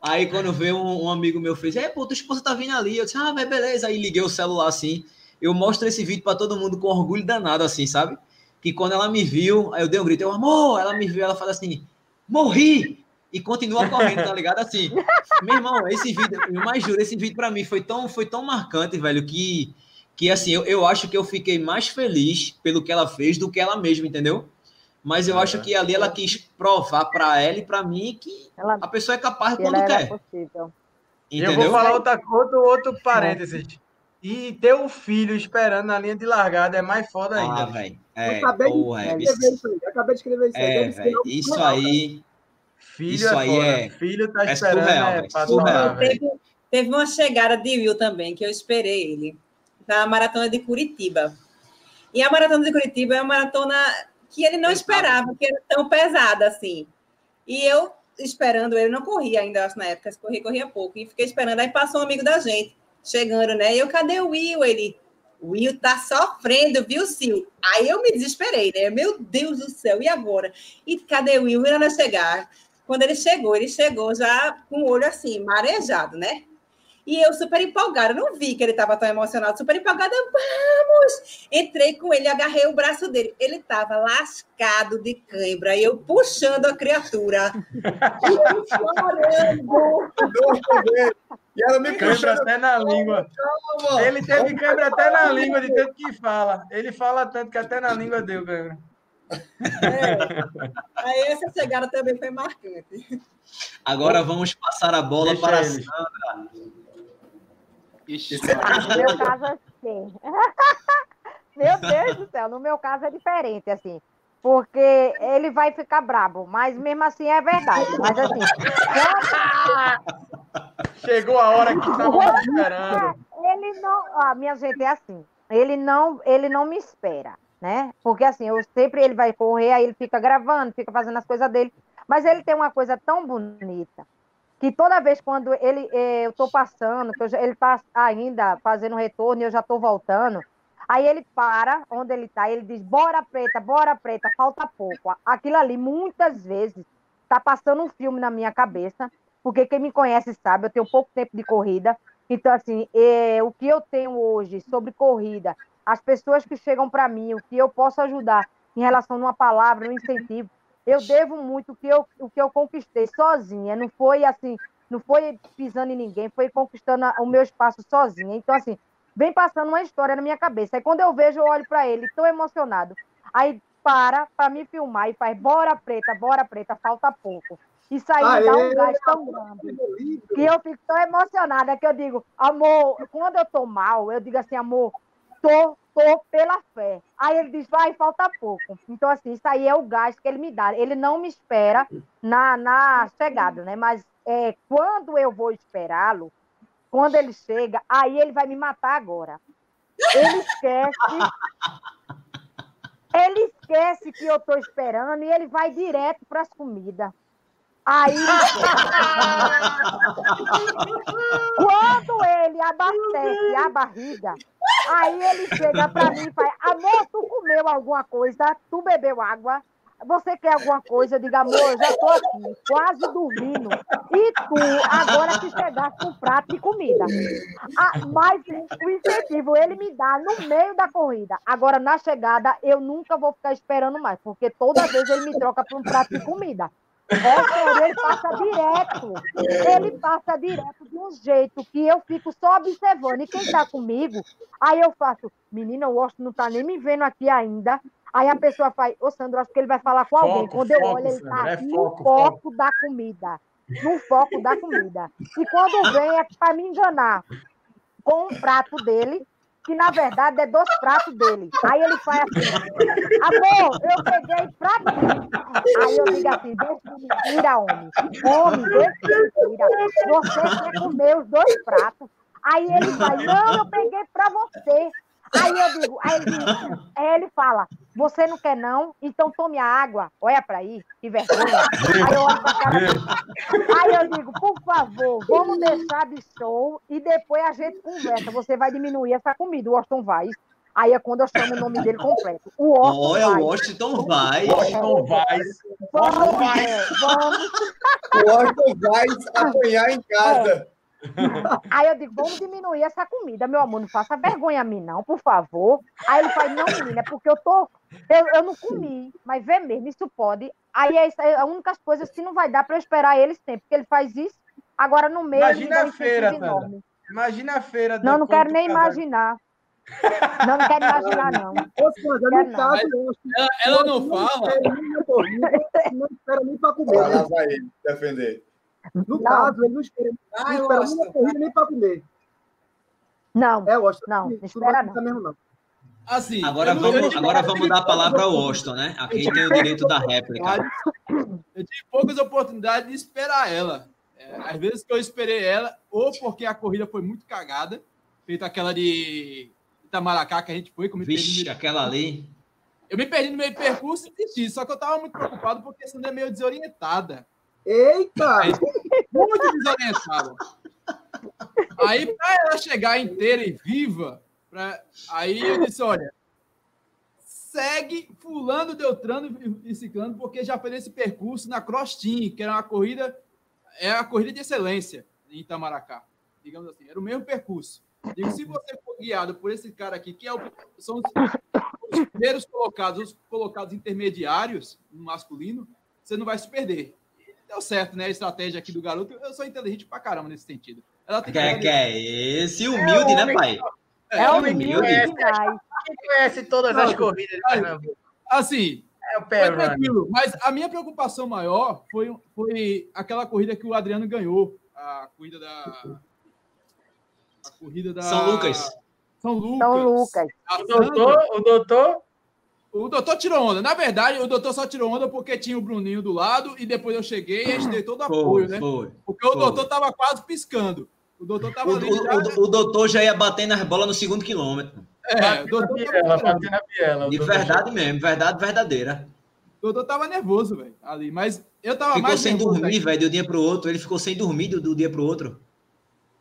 Aí quando veio um, um, amigo meu fez, é, pô, tua esposa tá vindo ali. Eu disse, ah, vai, beleza. Aí liguei o celular assim. Eu mostro esse vídeo para todo mundo com orgulho danado, assim, sabe? Que quando ela me viu, aí eu dei um grito, eu, amor, ela me viu, ela fala assim, morri! E continua correndo, tá ligado? Assim, meu irmão, esse vídeo, eu mais juro, esse vídeo para mim foi tão, foi tão marcante, velho, que, que assim, eu, eu acho que eu fiquei mais feliz pelo que ela fez do que ela mesma, entendeu? Mas eu é. acho que ali ela quis provar para ela e para mim que ela, a pessoa é capaz quando quer. Possível. Entendeu? Eu vou falar outra, outro, outro parênteses. E ter um filho esperando na linha de largada é mais foda ah, ainda. Ah, velho. É, acabei, porra, de, é, isso, acabei de escrever isso é, aí. Véio, isso aí. Filho isso é aí é. Filho tá é esperando. Surreal, é, surreal, teve, teve uma chegada de Will também, que eu esperei ele. Na maratona de Curitiba. E a maratona de Curitiba é uma maratona que ele não esperava que era tão pesada assim. E eu esperando ele, não corria ainda, acho, na época, corria, corria pouco, e fiquei esperando. Aí passou um amigo da gente, chegando, né? E eu, cadê o Will? Ele, o Will tá sofrendo, viu, Sil? Aí eu me desesperei, né? Meu Deus do céu, e agora? E cadê o Will? Ele chegar. Quando ele chegou, ele chegou já com o olho assim, marejado, né? E eu super empolgada, não vi que ele estava tão emocionado, super empolgada, vamos! Entrei com ele, agarrei o braço dele. Ele estava lascado de cãibra, e eu puxando a criatura. e ele chorando. E ela me cãibra até na língua. Calma. Ele teve cãibra até na língua, de tanto que fala. Ele fala tanto que até na língua deu cãibra. É. Aí essa chegada também foi marcante. Agora vamos passar a bola Deixa para a Sandra. Ixi, no meu caso, assim. meu Deus do céu, no meu caso é diferente, assim. Porque ele vai ficar brabo, mas mesmo assim é verdade. Mas assim. Chegou a hora que estava esperando. Ele não. Ah, minha gente, é assim. Ele não, ele não me espera, né? Porque assim, eu sempre ele vai correr, aí ele fica gravando, fica fazendo as coisas dele. Mas ele tem uma coisa tão bonita que toda vez quando ele eh, eu estou passando, que eu, ele está ainda fazendo retorno e eu já estou voltando, aí ele para onde ele está, ele diz: bora preta, bora preta, falta pouco. Aquilo ali, muitas vezes, está passando um filme na minha cabeça, porque quem me conhece sabe, eu tenho pouco tempo de corrida. Então, assim, eh, o que eu tenho hoje sobre corrida, as pessoas que chegam para mim, o que eu posso ajudar em relação a uma palavra, um incentivo, eu devo muito o que eu, o que eu conquistei sozinha. Não foi assim, não foi pisando em ninguém, foi conquistando o meu espaço sozinha. Então, assim, vem passando uma história na minha cabeça. Aí quando eu vejo, eu olho para ele, tão emocionado. Aí para para me filmar e faz, bora preta, bora preta, falta pouco. Isso aí Aê, dá um gás tão grande. Que eu fico tão emocionada que eu digo, amor, quando eu tô mal, eu digo assim, amor, tô tô pela fé. Aí ele diz, vai, falta pouco. Então, assim, isso aí é o gás que ele me dá. Ele não me espera na, na chegada, né? Mas é, quando eu vou esperá-lo, quando ele chega, aí ele vai me matar agora. Ele esquece. ele esquece que eu estou esperando e ele vai direto para as comidas. Aí, quando ele abastece a barriga, aí ele chega para mim e fala: Amor, tu comeu alguma coisa? Tu bebeu água? Você quer alguma coisa? Eu digo, amor, eu já estou aqui, quase dormindo. E tu, agora que chegasse com prato de comida. Ah, mas o incentivo ele me dá no meio da corrida. Agora, na chegada, eu nunca vou ficar esperando mais, porque toda vez ele me troca para um prato de comida. É ele passa direto. Ele passa direto de um jeito que eu fico só observando. E quem está comigo, aí eu faço, menina, o Washington não está nem me vendo aqui ainda. Aí a pessoa faz, ô Sandro, acho que ele vai falar com alguém. Foco, quando eu foco, olho, ele está é no foco, foco da comida. No foco da comida. E quando vem é para me enganar com um prato dele, que na verdade é dos pratos dele. Aí ele faz assim, amor, eu peguei pra mim. Aí eu digo assim, deixa de mentira, homem. Homem, deixa de mentira. Você quer comer os dois pratos. Aí ele vai, não, eu peguei pra você. Aí eu digo, aí ele, aí ele fala, você não quer não? Então tome a água. Olha para aí, que vergonha. Aí eu olho pra cara Aí eu digo, por favor, vamos deixar de show e depois a gente conversa. Você vai diminuir essa comida, o Austin vai. Aí é quando eu chamo o nome dele completo. O Washington Olha, o Washington vai. Washington vai. Vamos, é, vamos. O Washington vai apanhar em casa. Aí eu digo, vamos diminuir essa comida, meu amor, não faça vergonha a mim, não, por favor. Aí ele faz, não, menina, é porque eu tô. Eu, eu não comi, mas vê mesmo, isso pode. Aí é, isso, é a única coisa que não vai dar para eu esperar eles tempo, porque ele faz isso. Agora no meio. Imagina a feira, Tana. Imagina a feira. Não, não quero nem imaginar. Não, não quero imaginar, não. No caso, ela, ela não fala. Não espera nem para comer. Lá vai defender. No Não. caso, ele não espera, Ah, não eu espera gosto. nem na corrida nem para comer. Não, É, que Não, não espera não. ficar mesmo, não. Assim, Agora vamos, agora vamos dar a palavra ao Washington, né? Aqui tem o direito da réplica. Eu tive poucas oportunidades de esperar ela. É, às vezes que eu esperei ela, ou porque a corrida foi muito cagada, feita aquela de Itamaracá que a gente foi, como Vixe, aquela ali. Eu me perdi no meio do percurso e desisti, só que eu tava muito preocupado porque a Sandra é meio desorientada. Eita! Muito desorientada. Aí, pra ela chegar inteira e viva, pra... aí eu disse: olha, segue fulano, Deltrano e ciclano, porque já fez esse percurso na Cross Team, que era uma corrida, é a corrida de excelência em Itamaracá. Digamos assim, era o mesmo percurso. Digo, se você for guiado por esse cara aqui, que é o, são os, os primeiros colocados, os colocados intermediários no masculino, você não vai se perder. Deu certo, né? A estratégia aqui do garoto. Eu sou inteligente pra caramba nesse sentido. Ela tem Que é, que é esse? Humilde, né, pai? é o humilde. menino demais. Quem conhece todas as corridas de? Assim, É o pé tranquilo. Mas a minha preocupação maior foi, foi aquela corrida que o Adriano ganhou. A corrida da. A corrida da. São Lucas. São Lucas. São Lucas. O doutor, o doutor, O doutor tirou onda. Na verdade, o doutor só tirou onda porque tinha o Bruninho do lado e depois eu cheguei e a gente deu todo apoio, Foi, né? foi. Porque o foi. doutor tava quase piscando. O doutor tava O, ali já. o- o- o doutor já ia batendo as bolas no segundo quilômetro. é, o doutor Biela, tava, batendo a biela. o De verdade mesmo, verdade verdadeira. o doutor tava nervoso, velho, ali. Mas eu tava Ficou mais sem nervoso dormir, velho, de um dia pro outro. Ele ficou sem dormir do, do dia pro outro.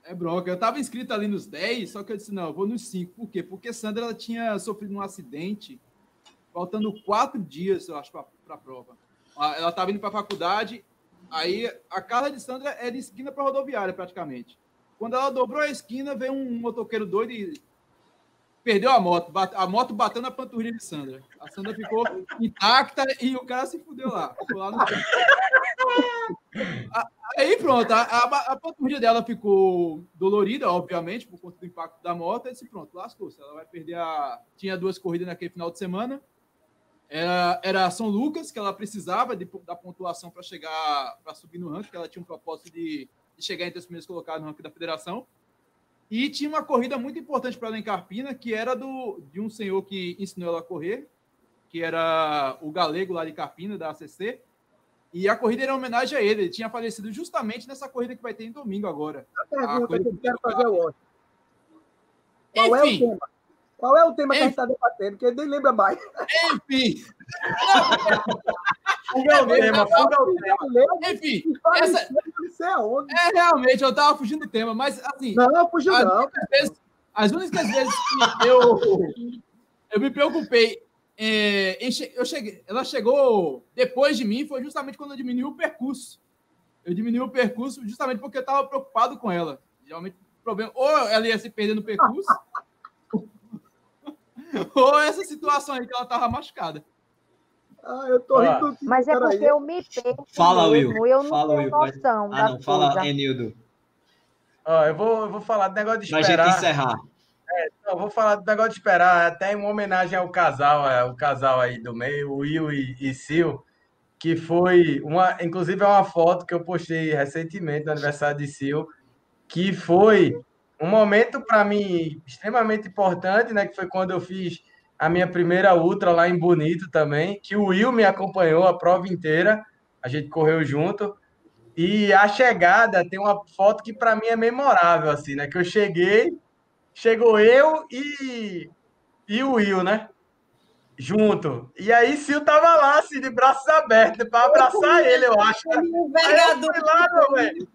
É bronca. Eu tava inscrito ali nos 10, só que eu disse, não, eu vou nos 5. Por quê? Porque Sandra ela tinha sofrido um acidente, faltando quatro dias, eu acho, pra, pra prova. Ela tava indo pra faculdade, aí a casa de Sandra é de esquina pra rodoviária, praticamente. Quando ela dobrou a esquina, veio um motoqueiro doido e perdeu a moto. A moto bateu na panturrilha de Sandra. A Sandra ficou intacta e o cara se fudeu lá. Ficou lá no. A- Aí pronto, a, a, a panturrilha dela ficou dolorida, obviamente, por conta do impacto da moto. Aí disse, pronto, lascou-se. Ela vai perder a. Tinha duas corridas naquele final de semana. Era, era São Lucas, que ela precisava de, da pontuação para chegar, para subir no ranking, que ela tinha um propósito de, de chegar entre os primeiros colocados no ranking da federação. E tinha uma corrida muito importante para ela em Carpina, que era do, de um senhor que ensinou ela a correr, que era o galego lá de Carpina, da ACC. E a corrida era em homenagem a ele. Ele tinha falecido justamente nessa corrida que vai ter em domingo agora. A pergunta coisa que eu quero que- fazer Washington. Qual é o Enfim, tema? Qual é o tema que a gente Enfim. está debatendo? Que nem lembra mais. enfim, Fuga o tema, fuga o tema. Lembra? enfim. Essa-. É realmente, eu tava fugindo do tema, mas assim, Não, fugiu as, não. únicas vezes, as únicas vezes que eu, eu me preocupei, é, eu cheguei, ela chegou depois de mim, foi justamente quando eu diminui o percurso. Eu diminui o percurso justamente porque eu estava preocupado com ela. Geralmente, o problema, ou ela ia se perder no percurso, ou essa situação aí que ela estava machucada. Ah, eu tô Ah. rindo. Mas é porque eu me perco Fala, mesmo, Will. eu não Fala, tenho Will. Pode- noção Ah, das não, fala. Enildo. Ó, eu, vou, eu vou falar do negócio de Pra gente esperar. encerrar. Não, eu vou falar do negócio de esperar, até em uma homenagem ao casal, é, o casal aí do meio, o Will e, e Sil, que foi uma, inclusive é uma foto que eu postei recentemente no aniversário de Sil, que foi um momento para mim extremamente importante, né? Que foi quando eu fiz a minha primeira ultra lá em Bonito também, que o Will me acompanhou a prova inteira, a gente correu junto. E a chegada tem uma foto que para mim é memorável, assim, né? Que eu cheguei, chegou eu e, e o Will, né? Junto. E aí Sil tava lá, assim, de braços abertos, para abraçar ele, eu acho. Aí eu fui lá, meu velho.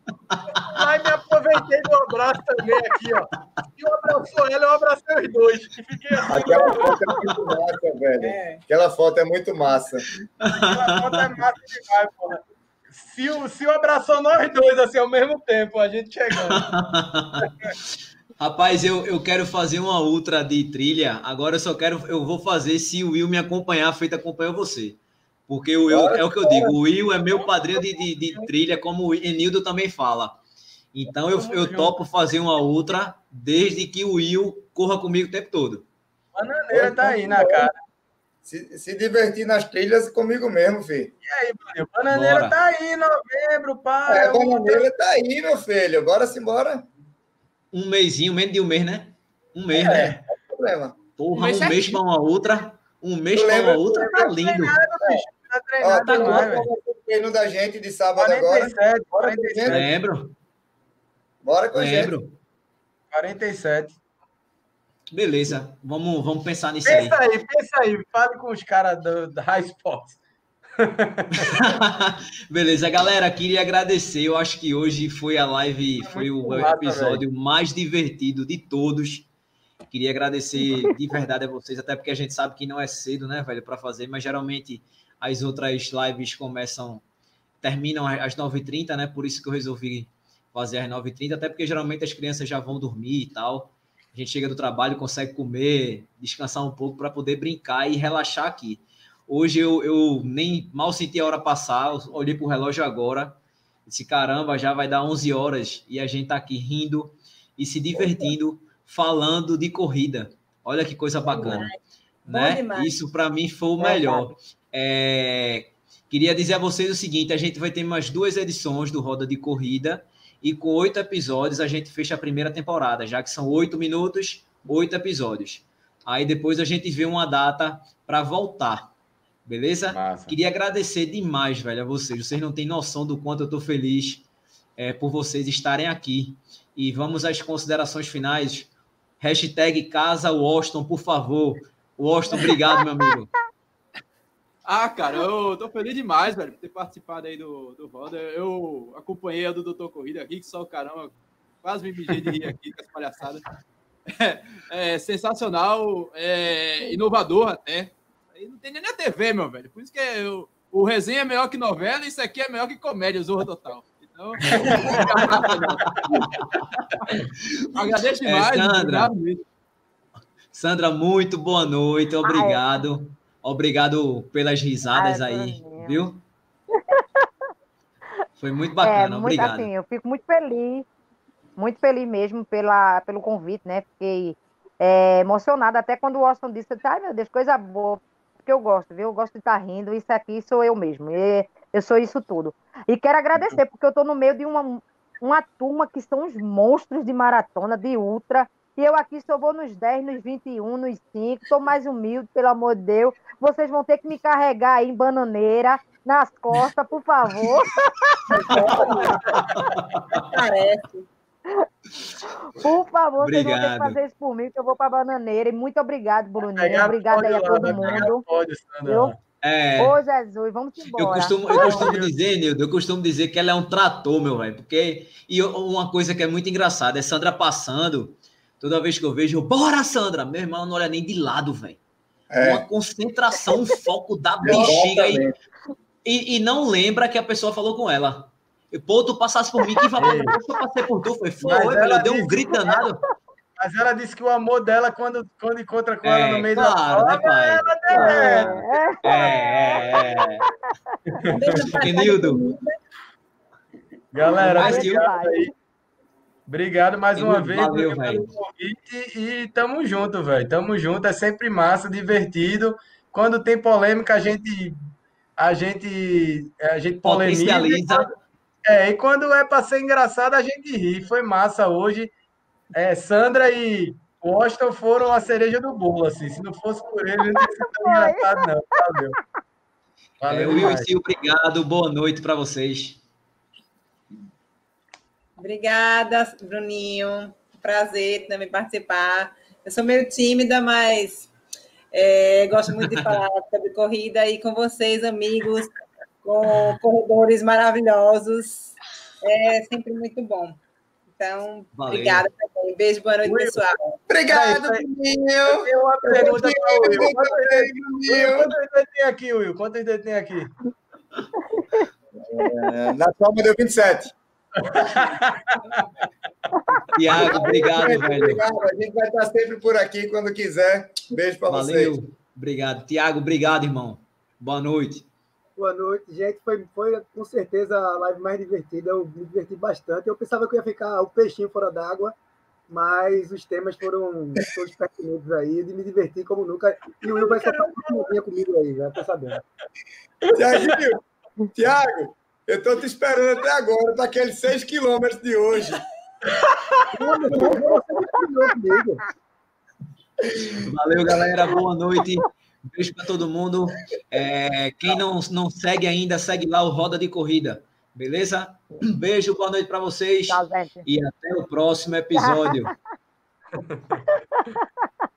Aí me aproveitei do abraço também aqui, ó. E eu abraçou ela, eu abracei os dois. E fiquei assim. Aquela foto é muito massa, velho. É. Aquela foto é muito massa. Aquela foto é massa demais, porra. Sil, Sil abraçou nós dois, assim, ao mesmo tempo, a gente chegando. Rapaz, eu, eu quero fazer uma ultra de trilha. Agora eu só quero, eu vou fazer se o Will me acompanhar, feito acompanhar você. Porque o Will, é o que eu digo, o Will é meu padrinho de, de, de trilha, como o Enildo também fala. Então eu, eu topo fazer uma ultra desde que o Will corra comigo o tempo todo. Bananeira tá aí na cara. Se, se divertir nas trilhas comigo mesmo, filho. E aí, mano? Bananeira Bora. tá aí em novembro, pai. É, Bananeira tá aí, meu filho. Bora embora um mêsinho, menos de um mês, né? Um mês, é, né? É problema. Porra, um, um mês para uma outra. Um mês para uma outra, tá lindo. Tá treinado, tá agora. O treino da gente de sábado 47, agora. 47. Lembro. Bora com Lembro. gente. 47. Beleza, vamos, vamos pensar nisso pensa aí. Pensa aí, pensa aí. Fale com os caras da High Sports. Beleza, galera, queria agradecer. Eu acho que hoje foi a live, foi o episódio mais divertido de todos. Queria agradecer de verdade a vocês, até porque a gente sabe que não é cedo, né, velho, para fazer, mas geralmente as outras lives começam, terminam às 9h30, né? Por isso que eu resolvi fazer às 9h30, até porque geralmente as crianças já vão dormir e tal. A gente chega do trabalho, consegue comer, descansar um pouco para poder brincar e relaxar aqui. Hoje eu, eu nem mal senti a hora passar, olhei para o relógio agora, disse, caramba, já vai dar 11 horas e a gente está aqui rindo e se divertindo, falando de corrida. Olha que coisa bacana. né? Isso para mim foi o melhor. É, queria dizer a vocês o seguinte: a gente vai ter mais duas edições do Roda de Corrida e com oito episódios a gente fecha a primeira temporada, já que são oito minutos, oito episódios. Aí depois a gente vê uma data para voltar. Beleza? Massa. Queria agradecer demais, velho, a vocês. Vocês não têm noção do quanto eu estou feliz é, por vocês estarem aqui. E vamos às considerações finais. Hashtag Casa Washington, por favor. Washington, obrigado, meu amigo. Ah, cara, eu tô feliz demais, velho, por ter participado aí do, do Roda. Eu acompanhei a do Doutor Corrida aqui, que só caramba, quase me mijei de rir aqui com as palhaçadas. É, é sensacional, é, inovador até não tem nem na TV, meu velho. Por isso que eu, o resenha é melhor que novela, e isso aqui é melhor que comédia, Zorra Total. Então, agradeço é, demais. É, Sandra, Sandra, muito boa noite, obrigado. Ai, obrigado pelas risadas Ai, aí, viu? Foi muito bacana, é, muito, obrigado. Assim, eu fico muito feliz, muito feliz mesmo pela, pelo convite, né? Fiquei é, emocionada até quando o Austin disse, ai meu Deus, coisa boa porque eu gosto, viu? Eu gosto de estar tá rindo, isso aqui sou eu mesmo. eu sou isso tudo. E quero agradecer, porque eu estou no meio de uma, uma turma que são os monstros de maratona, de ultra. E eu aqui só vou nos 10, nos 21, nos 5. Estou mais humilde, pelo amor de Deus. Vocês vão ter que me carregar aí em bananeira, nas costas, por favor. Parece. Por favor, obrigado. vocês vão ter que fazer isso por mim, que eu vou para a bananeira. E muito obrigado, Bruninho. Obrigado aí a todo mundo. Eu, é, Ô, Jesus, vamos embora. Eu costumo, eu costumo dizer, Nildo, eu costumo dizer que ela é um trator, meu velho. Porque. E uma coisa que é muito engraçada é Sandra passando. Toda vez que eu vejo, eu, bora, Sandra! Meu irmão não olha nem de lado, velho. É. Uma concentração, um foco da bexiga e, e, e não lembra que a pessoa falou com ela. Pô, tu passasse por mim, que valor eu passei por tu. Foi, foi, velho, deu um grito danado. Mas ela disse que o amor dela, quando, quando encontra com é, ela no meio claro, da né, pai? É, é, é. Enildo. Galera, obrigado, aí. obrigado mais uma vez valeu, pelo convite e tamo junto, velho. Tamo junto, é sempre massa, divertido. Quando tem polêmica, a gente a gente a gente polemiza. É, e quando é para ser engraçado, a gente ri. Foi massa hoje. É, Sandra e Washington foram a cereja do bolo, assim. Se não fosse por eles, não teria sido tão engraçado, não. Valeu. Valeu, é, Will e obrigado. Boa noite para vocês. Obrigada, Bruninho. Prazer também participar. Eu sou meio tímida, mas É, gosto muito de falar sobre corrida e com vocês, amigos, com corredores maravilhosos. É sempre muito bom. Então, Valeu. obrigada também. Beijo, boa noite, pessoal. Obrigado, Will. Eu tenho uma pergunta para o Will. Quantos dedos tem aqui, Will? Quantos dedos tem aqui? É, na palma deu 27. Tiago, obrigado, velho. Obrigado. A gente vai estar sempre por aqui quando quiser. Beijo para vocês. Obrigado. Tiago, obrigado, irmão. Boa noite. Boa noite, gente. Foi, foi com certeza a live mais divertida. Eu me diverti bastante. Eu pensava que ia ficar o peixinho fora d'água, mas os temas foram todos pertinentes aí. De me divertir como nunca. E o Will vai ser uma comigo aí, já tô sabendo. Tiago, Tiago, eu estou te esperando até agora para aqueles 6 quilômetros de hoje. Valeu, galera. Boa noite. Beijo para todo mundo. É, quem não, não segue ainda, segue lá o Roda de Corrida. Beleza? Um beijo, boa noite para vocês. E até o próximo episódio.